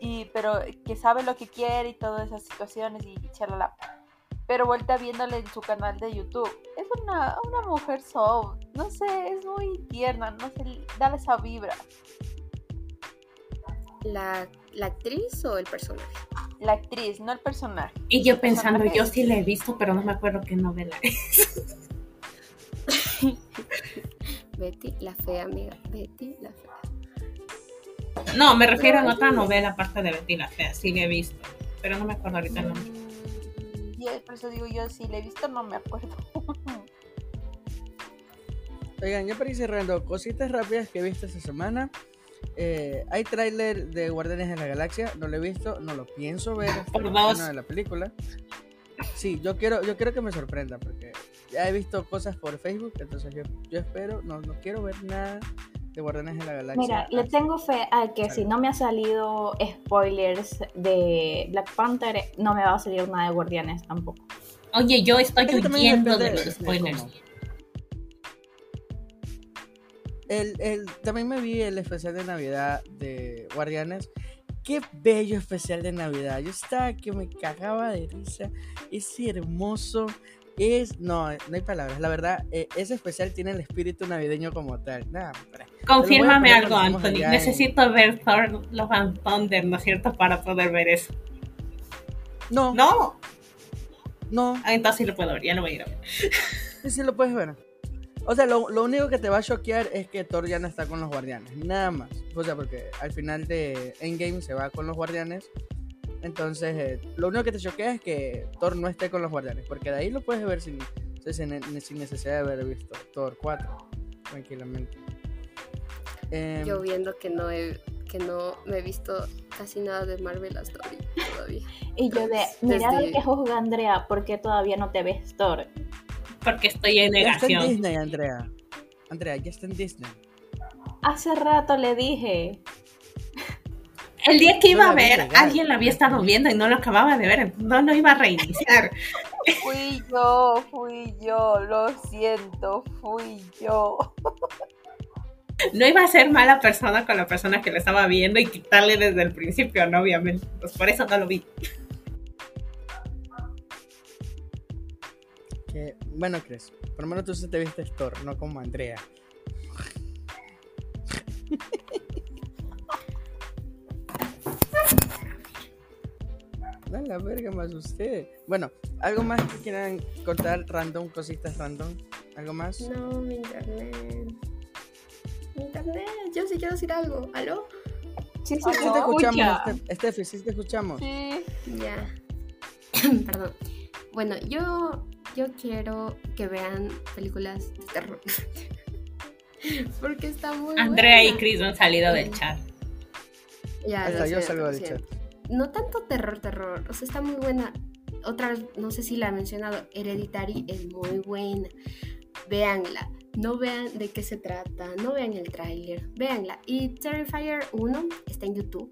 E: Y, pero que sabe lo que quiere y todas esas situaciones y chalala. Pero vuelta viéndole en su canal de YouTube. Es una, una mujer soft. No sé, es muy tierna. No sé, dale esa vibra.
D: ¿La, ¿La actriz o el personaje?
E: La actriz, no el personaje.
B: Y yo pensando,
E: Personaje.
B: yo sí la he visto, pero no me acuerdo qué novela es.
D: Betty, la fea amiga. Betty, la fea.
B: No, me refiero a otra novela aparte de Betty la Fea, sí la he visto, pero no me acuerdo ahorita el nombre.
E: Y es- por eso digo yo, si le he visto, no me acuerdo.
A: Oigan, ya para ir cerrando, cositas rápidas que he visto esta semana. Eh, hay tráiler de Guardianes de la Galaxia, no lo he visto, no lo pienso ver
B: Por dos.
A: de la película. Sí, yo quiero, yo quiero que me sorprenda porque ya he visto cosas por Facebook, entonces yo, yo espero, no, no quiero ver nada de Guardianes de la Galaxia.
C: Mira, le
A: hasta-
C: tengo fe a que si no me ha salido spoilers de Black Panther, no me va a salir nada de Guardianes tampoco.
B: Oye, yo estoy
A: Es que también
B: huyendo de los spoilers.
A: El, el- también me vi el especial de Navidad de Guardianes. Qué bello especial de Navidad. Yo estaba que me cagaba de risa. Es hermoso. Es. No, no hay palabras. La verdad, eh, ese especial tiene el espíritu navideño como tal. Hombre.
B: Confírmame algo, Anthony.
A: en-
B: Necesito ver Thor Love and Thunder, ¿no es cierto? Para poder ver eso.
A: No, no.
B: No, ah, entonces sí lo puedo ver, ya lo voy a ir a ver.
A: Sí, sí lo puedes ver. O sea, lo, lo único que te va a choquear es que Thor ya no está con los guardianes. Nada más. O sea, porque al final de Endgame se va con los guardianes. Entonces, eh, lo único que te choquea es que Thor no esté con los guardianes. Porque de ahí lo puedes ver sin, sin, sin necesidad de haber visto Thor 4. Tranquilamente. Em,
D: Yo viendo que no he, que no me he visto casi nada de Marvel hasta ahorita todavía.
C: Y yo de, mira
D: desde-
C: lo que juzga Andrea, ¿por qué todavía no te ves Thor?
B: Porque estoy en
A: ya está en
B: negación.
A: Disney, Andrea. Andrea, ya está en Disney.
C: Hace rato le dije.
B: El día que iba a
A: la
B: ver, alguien lo había estado viendo y no lo acababa de ver, no lo iba a reiniciar.
E: Fui yo, fui yo, lo siento, fui yo.
B: No iba a ser mala persona con la persona que lo estaba viendo y quitarle desde el principio, ¿no? Obviamente. Pues por eso no lo vi.
A: Que, bueno, Chris, por lo menos tú sí te viste Thor, no como Andrea. A la verga más usted. Bueno, ¿algo más que quieran contar random, cositas random? ¿Algo más?
D: No, mi internet. Mi internet, yo sí quiero decir algo. ¿Aló?
C: Sí, sí,
A: Sí, te escuchamos, Steffi, sí te escuchamos.
E: Sí.
D: Ya. Perdón. Bueno, yo, yo quiero que vean películas de terror. Porque está muy
B: Andrea y. Chris han salido del chat.
D: Ya,
A: Hasta yo salgo del chat.
D: No tanto terror, terror. O sea, está muy buena. Otra vez, no sé si la he mencionado, Hereditary es muy buena. Véanla. No vean de qué se trata, no vean el tráiler, véanla. Y Terrifier 1 está en YouTube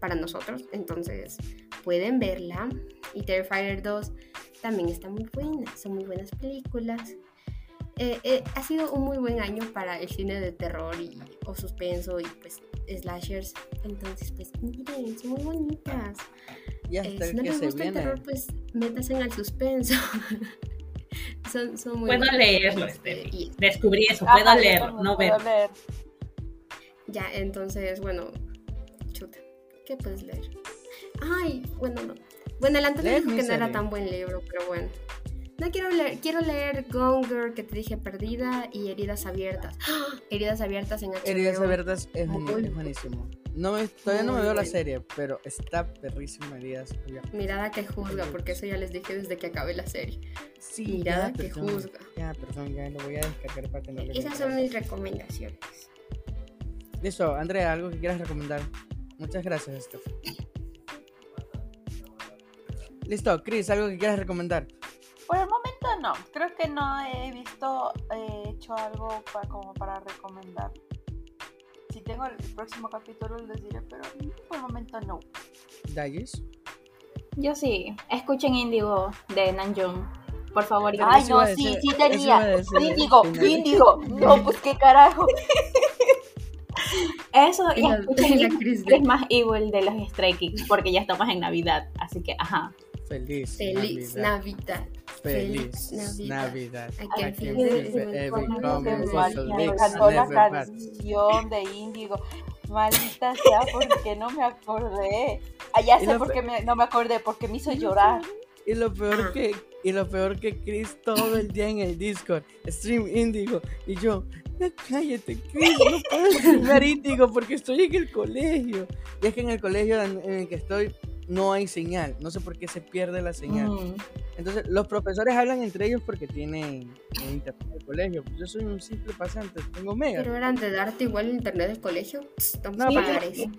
D: para nosotros, entonces pueden verla. Y Terrifier 2 también está muy buena, son muy buenas películas. Eh, eh, ha sido un muy buen año para el cine de terror y, o suspenso y pues slashers. Entonces, pues miren, son muy bonitas.
A: Y
D: Eh, si no
A: que
D: les
A: se
D: gusta el terror, pues métanse en el suspenso. son, son muy
B: Puedo leerlo,
D: Este, y
B: Descubrí eso, puedo leerlo,
E: también
B: no
E: puedo
B: ver.
E: leer.
D: ya, entonces, bueno, chuta. ¿Qué puedes leer? Ay, bueno, no. Bueno, el Antonio dijo que no era tan buen libro, pero bueno. No quiero leer, quiero leer Gone Girl, que te dije perdida, y Heridas Abiertas. Heridas Abiertas en HBO.
A: Heridas Abiertas es, buenísimo. No me- todavía no me veo la serie, pero está perrísima Heridas Abiertas.
D: Mirada que juzga, porque eso ya les dije desde que acabé la serie.
A: Sí,
D: Mirada que juzga.
A: Ya, perdón, ya lo voy a descargar para tenerlo. en
D: Esas son mis recomendaciones.
A: Listo, Andrea, algo que quieras recomendar. Muchas gracias, Steph. Listo, Chris, algo que quieras recomendar.
E: Por el momento no. Creo que no he visto, eh, hecho algo pa- como para recomendar. Si tengo el próximo capítulo les diré, pero por el momento no.
A: Dagis.
C: Yo sí. Escuchen Indigo de Nanjum. Por favor. y
E: Ay, no, sí,
A: decir-
E: sí tenía. Índigo, índigo. No, pues qué carajo.
C: Eso, y
D: Y la-
C: escuchen
D: y la Chris de-
C: Christmas Evil de los Stray Kids, porque ya estamos en Navidad. Así que, ajá.
A: Feliz,
D: Feliz
A: Navidad.
D: Navidad.
A: Feliz
D: Feliz
A: Navidad.
D: Navidad.
A: I can feel
E: la canción de Índigo. Maldita sea, porque no me acordé. Ah, ya
A: Y
E: sé
A: lo
E: por qué me- no me acordé, porque me hizo llorar.
A: Y lo peor que y lo peor que Chris todo el día en el Discord, stream Indigo y yo, cállate Chris, no puedo streamar Indigo porque estoy en el colegio. Y es que en el colegio en en el que estoy no hay señal, no sé por qué se pierde la señal.
C: Mm.
A: Entonces, los profesores hablan entre ellos porque tienen eh, internet en el colegio. Yo soy un simple pasante, tengo mega.
D: Pero eran de darte igual el internet del colegio.
A: No,
D: a
A: pero-
D: pagar eso.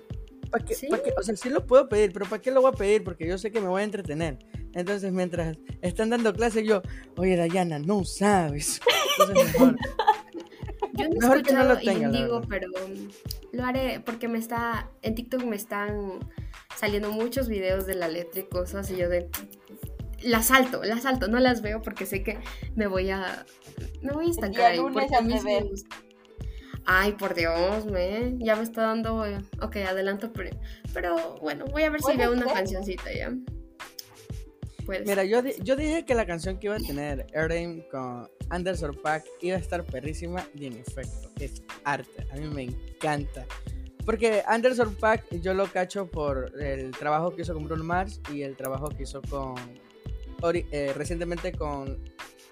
A: ¿Para qué,
D: ¿Sí?
A: pa' qué? O sea, sí lo puedo pedir, pero ¿para qué lo voy a pedir? Porque yo sé que me voy a entretener. Entonces, mientras están dando clases, yo, oye, Dayana, no sabes. Entonces, mejor.
D: Yo no he
A: Mejor que no
D: escuchado
A: lo tenga,
D: Indigo, pero um, lo haré porque me está. En TikTok me están saliendo muchos videos de la letra y cosas. Y yo de. Las salto, las salto, no las veo porque sé que me voy a. Me voy a estancar ahí. Porque a mí me gusta. Ay, por Dios, me. Ya me está dando. Ok, adelanto. Pero, pero bueno, voy a ver si veo una cancioncita ya.
A: Mira, yo, di- yo dije que la canción que iba a tener Erdem con Anderson Pack iba a estar perrísima y en efecto, es arte. A mí me encanta. Porque Anderson Pack yo lo cacho por el trabajo que hizo con Bruno Mars y el trabajo que hizo con ori- eh, recientemente con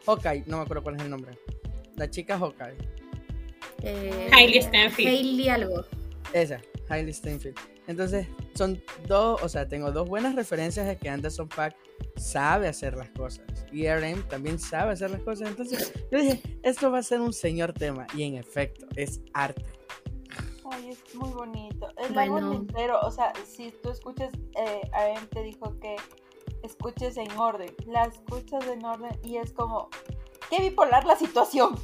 A: Hawkeye, no me acuerdo cuál es el nombre. La chica Hawkeye.
D: Eh,
B: Hailey Steinfeld.
D: Hailey algo.
A: Esa, Hailey Steinfeld. Entonces, son dos, o sea, tengo dos buenas referencias de que Anderson Pack sabe hacer las cosas. Y RM también sabe hacer las cosas. Entonces, yo dije, esto va a ser un señor tema. Y en efecto, es arte.
E: Ay, es muy bonito. El
D: Bueno.
E: álbum entero, o sea, si tú escuchas, eh, Aaron te dijo que escuches en orden. La escuchas en orden y es como, qué bipolar la situación.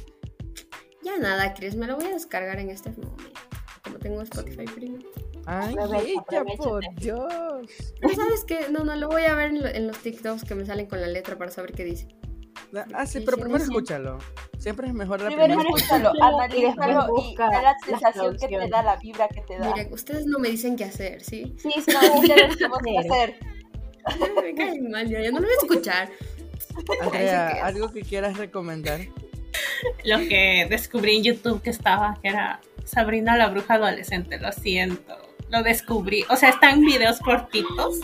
D: Ya nada, Chris, me lo voy a descargar en este momento. Como tengo Spotify Premium.
A: Ay, ella, por Dios.
D: Pero sabes qué, no, no, lo voy a ver en, lo- en los TikToks que me salen con la letra para saber qué dice.
A: Ah, sí, pero primero escúchalo. Siempre es mejor la
E: Primero
A: primera.
E: escúchalo,
C: escúchalo
E: analízalo y ve la sensación que te da, la vibra que te da.
D: Miren, ustedes no me dicen qué hacer, ¿sí?
E: Sí, sí, no, ustedes tenemos que hacer.
D: me caen mal, ya, ya no lo voy a escuchar.
A: Andrea,
D: que-
A: algo que quieras recomendar.
B: Lo que descubrí en YouTube que estaba, que era Sabrina la bruja adolescente, lo siento. Lo descubrí. O sea, están videos cortitos.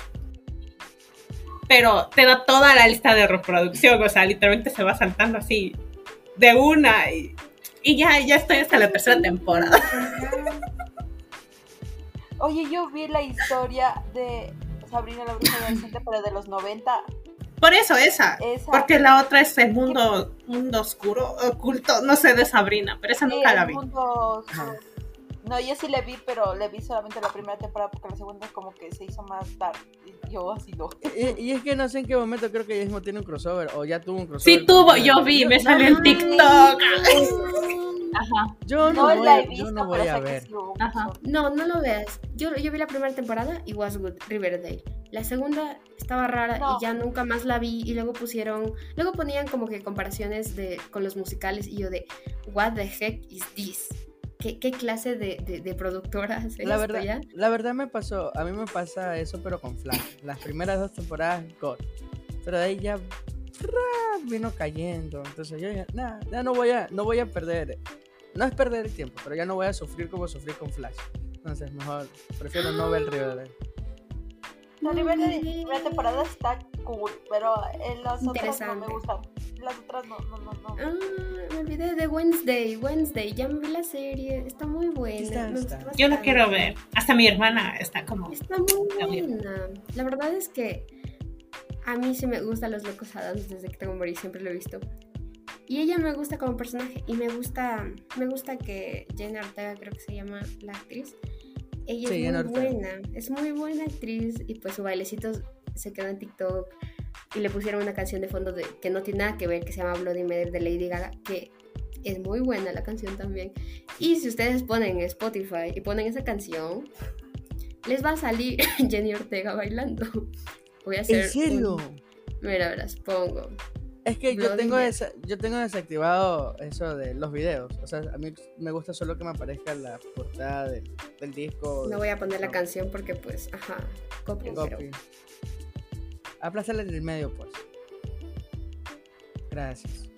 B: Pero te da toda la lista de reproducción. O sea, literalmente se va saltando así de una. Y, y ya, ya estoy hasta la tercera temporada.
E: Oye, yo vi la historia de Sabrina la bruja adolescente, pero de los 90.
B: Por eso esa.
E: Esa,
B: Porque la otra es el mundo, mundo oscuro, oculto, no sé, de Sabrina, pero esa
E: sí,
B: nunca la vi.
E: mundo-. No, yo sí le vi, pero le vi solamente la primera temporada porque la segunda como que se hizo más dark. Y yo así no.
A: Y, y es que no sé en qué momento creo que ya mismo tiene un crossover o ya tuvo un crossover.
B: Sí tuvo, yo vi, me salió en TikTok.
C: Ajá.
A: Yo no,
E: No
A: voy,
E: la he visto,
A: yo no voy
E: pero
A: a
E: sé que
A: ver.
E: sí hubo
C: Ajá.
D: No, no lo veas. Yo, yo vi la primera temporada y was good, Riverdale. La segunda estaba rara
E: No.
D: y ya nunca más la vi y luego pusieron, luego ponían como que comparaciones de, con los musicales y yo de, what the heck is this? ¿Qué, qué clase de, de, de productora hace
A: La verdad,
D: ya?
A: la verdad me pasó, a mí me pasa eso pero con Flash. Las primeras dos temporadas, God. Pero de ahí ya vino cayendo. Entonces yo dije, nada, ya no voy a, no voy a perder. No es perder el tiempo, pero ya no voy a sufrir como sufrí con Flash. Entonces mejor, prefiero no ver Riverdale.
E: La la primera temporada está cool, pero en las otras no me gustan. Las otras no, no, no, no.
D: Ah, me olvidé de Wednesday, Wednesday, ya me vi la serie, está muy buena.
A: Está,
D: me
A: está.
D: gustó
B: Yo la quiero ver. Hasta mi hermana está como.
D: Está muy
B: Está bien.
D: buena. La verdad es que a mí sí me gustan los Locos Adams desde que tengo memoria, siempre lo he visto. Y ella me gusta como personaje y me gusta me gusta que Jenna Ortega, creo que se llama la actriz. Ella
A: Sí,
D: es muy buena, es muy buena actriz y pues su bailecito se quedó en TikTok y le pusieron una canción de fondo de, que no tiene nada que ver, que se llama Bloody Mary de Lady Gaga, que es muy buena la canción también. Y si ustedes ponen Spotify y ponen esa canción, les va a salir Jenny Ortega bailando. Voy a hacer.
A: ¿En serio?
D: un- Mira, verás, pongo.
A: Es que yo tengo, desa- yo tengo desactivado eso de los videos. O sea, a mí me gusta solo que me aparezca la portada del, del disco.
D: No voy a poner la canción porque, pues, ajá, copy, pero-
A: Copy. Aplázala en el medio, pues. Gracias.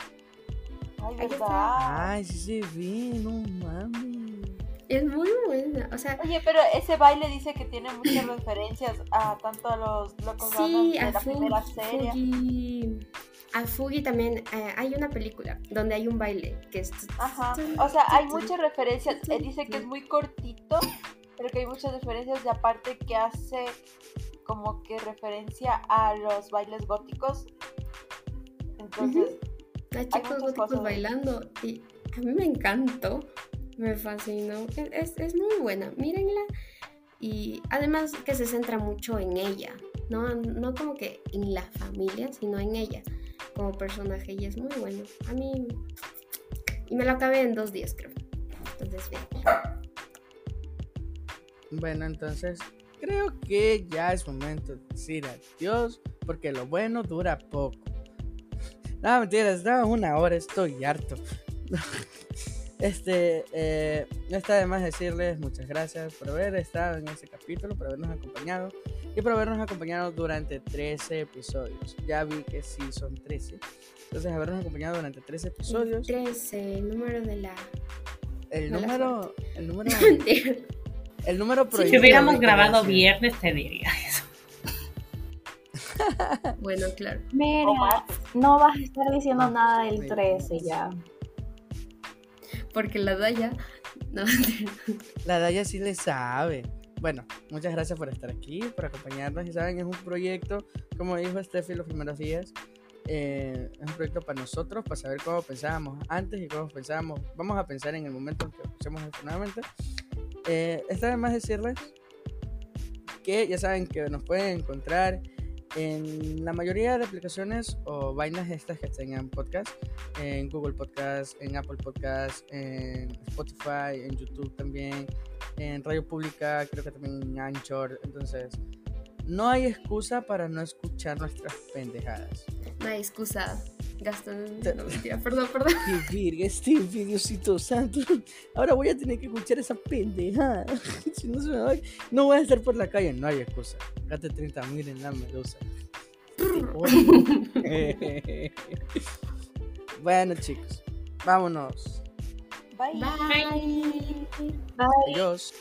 E: Ay,
D: Ahí está.
E: verdad.
A: Ay, sí, sí, vi, no mames.
D: Es muy buena. O sea,
E: Oye, pero ese baile dice que tiene muchas referencias a tanto a los locos
D: sí,
E: de
D: a
E: la primera serie.
D: Fugi- A Fugi también eh, hay una película donde hay un baile que es.
E: Ajá. O sea, hay muchas referencias. Él dice que es muy cortito, pero que hay muchas referencias y aparte que hace como que referencia a los bailes góticos. Entonces,
D: Hay chicos góticos
E: cosas.
D: bailando y a mí me encantó, me fascinó. Es- es muy buena, mírenla. Y además que se centra mucho en ella, ¿no? No como que en la familia, sino en ella como personaje y es muy bueno. A mí... Y me lo acabé en dos días, creo. Entonces, bien.
A: Bueno, entonces creo que ya es momento de decir adiós, porque lo bueno dura poco. No, mentira, estaba una hora, estoy harto. Este, eh, no está de más decirles muchas gracias por haber estado en este capítulo, por habernos acompañado y por habernos acompañado durante 13 episodios. Ya vi que sí son 13. Entonces, habernos acompañado durante 13 episodios.
D: 13, el número de la...
A: El número, el número, el número
B: Si
A: prohibido,
B: hubiéramos
A: hay que
B: grabado viernes, te diría eso.
D: bueno, claro.
C: Mira, no vas a estar diciendo nada del 13 ya.
D: Porque la Daya... No,
A: La Daya sí le sabe. Bueno, muchas gracias por estar aquí, por acompañarnos. Y saben, es un proyecto, como dijo Steffi los primeros días, eh, es un proyecto para nosotros, para saber cómo pensábamos antes y cómo pensábamos. Vamos a pensar en el momento en que escuchemos esto nuevamente. Eh, está más decirles que ya saben que nos pueden encontrar en la mayoría de aplicaciones o vainas estas que tengan podcast, en Google Podcast, en Apple Podcast, en Spotify, en YouTube también, en Radio Pública, creo que también en Anchor. Entonces, no hay excusa para no escuchar nuestras pendejadas.
D: no hay excusa. Gastón... No, mentira, perdón, perdón.
A: ¡Qué virga, este Diosito santo! Ahora voy a tener que escuchar esa pendejada. si no, se me va, no voy a estar por la calle, no hay excusa. Gate 30 mil en la medusa. bueno, chicos, vámonos.
E: Bye.
D: Bye.
C: Bye.
A: Adiós.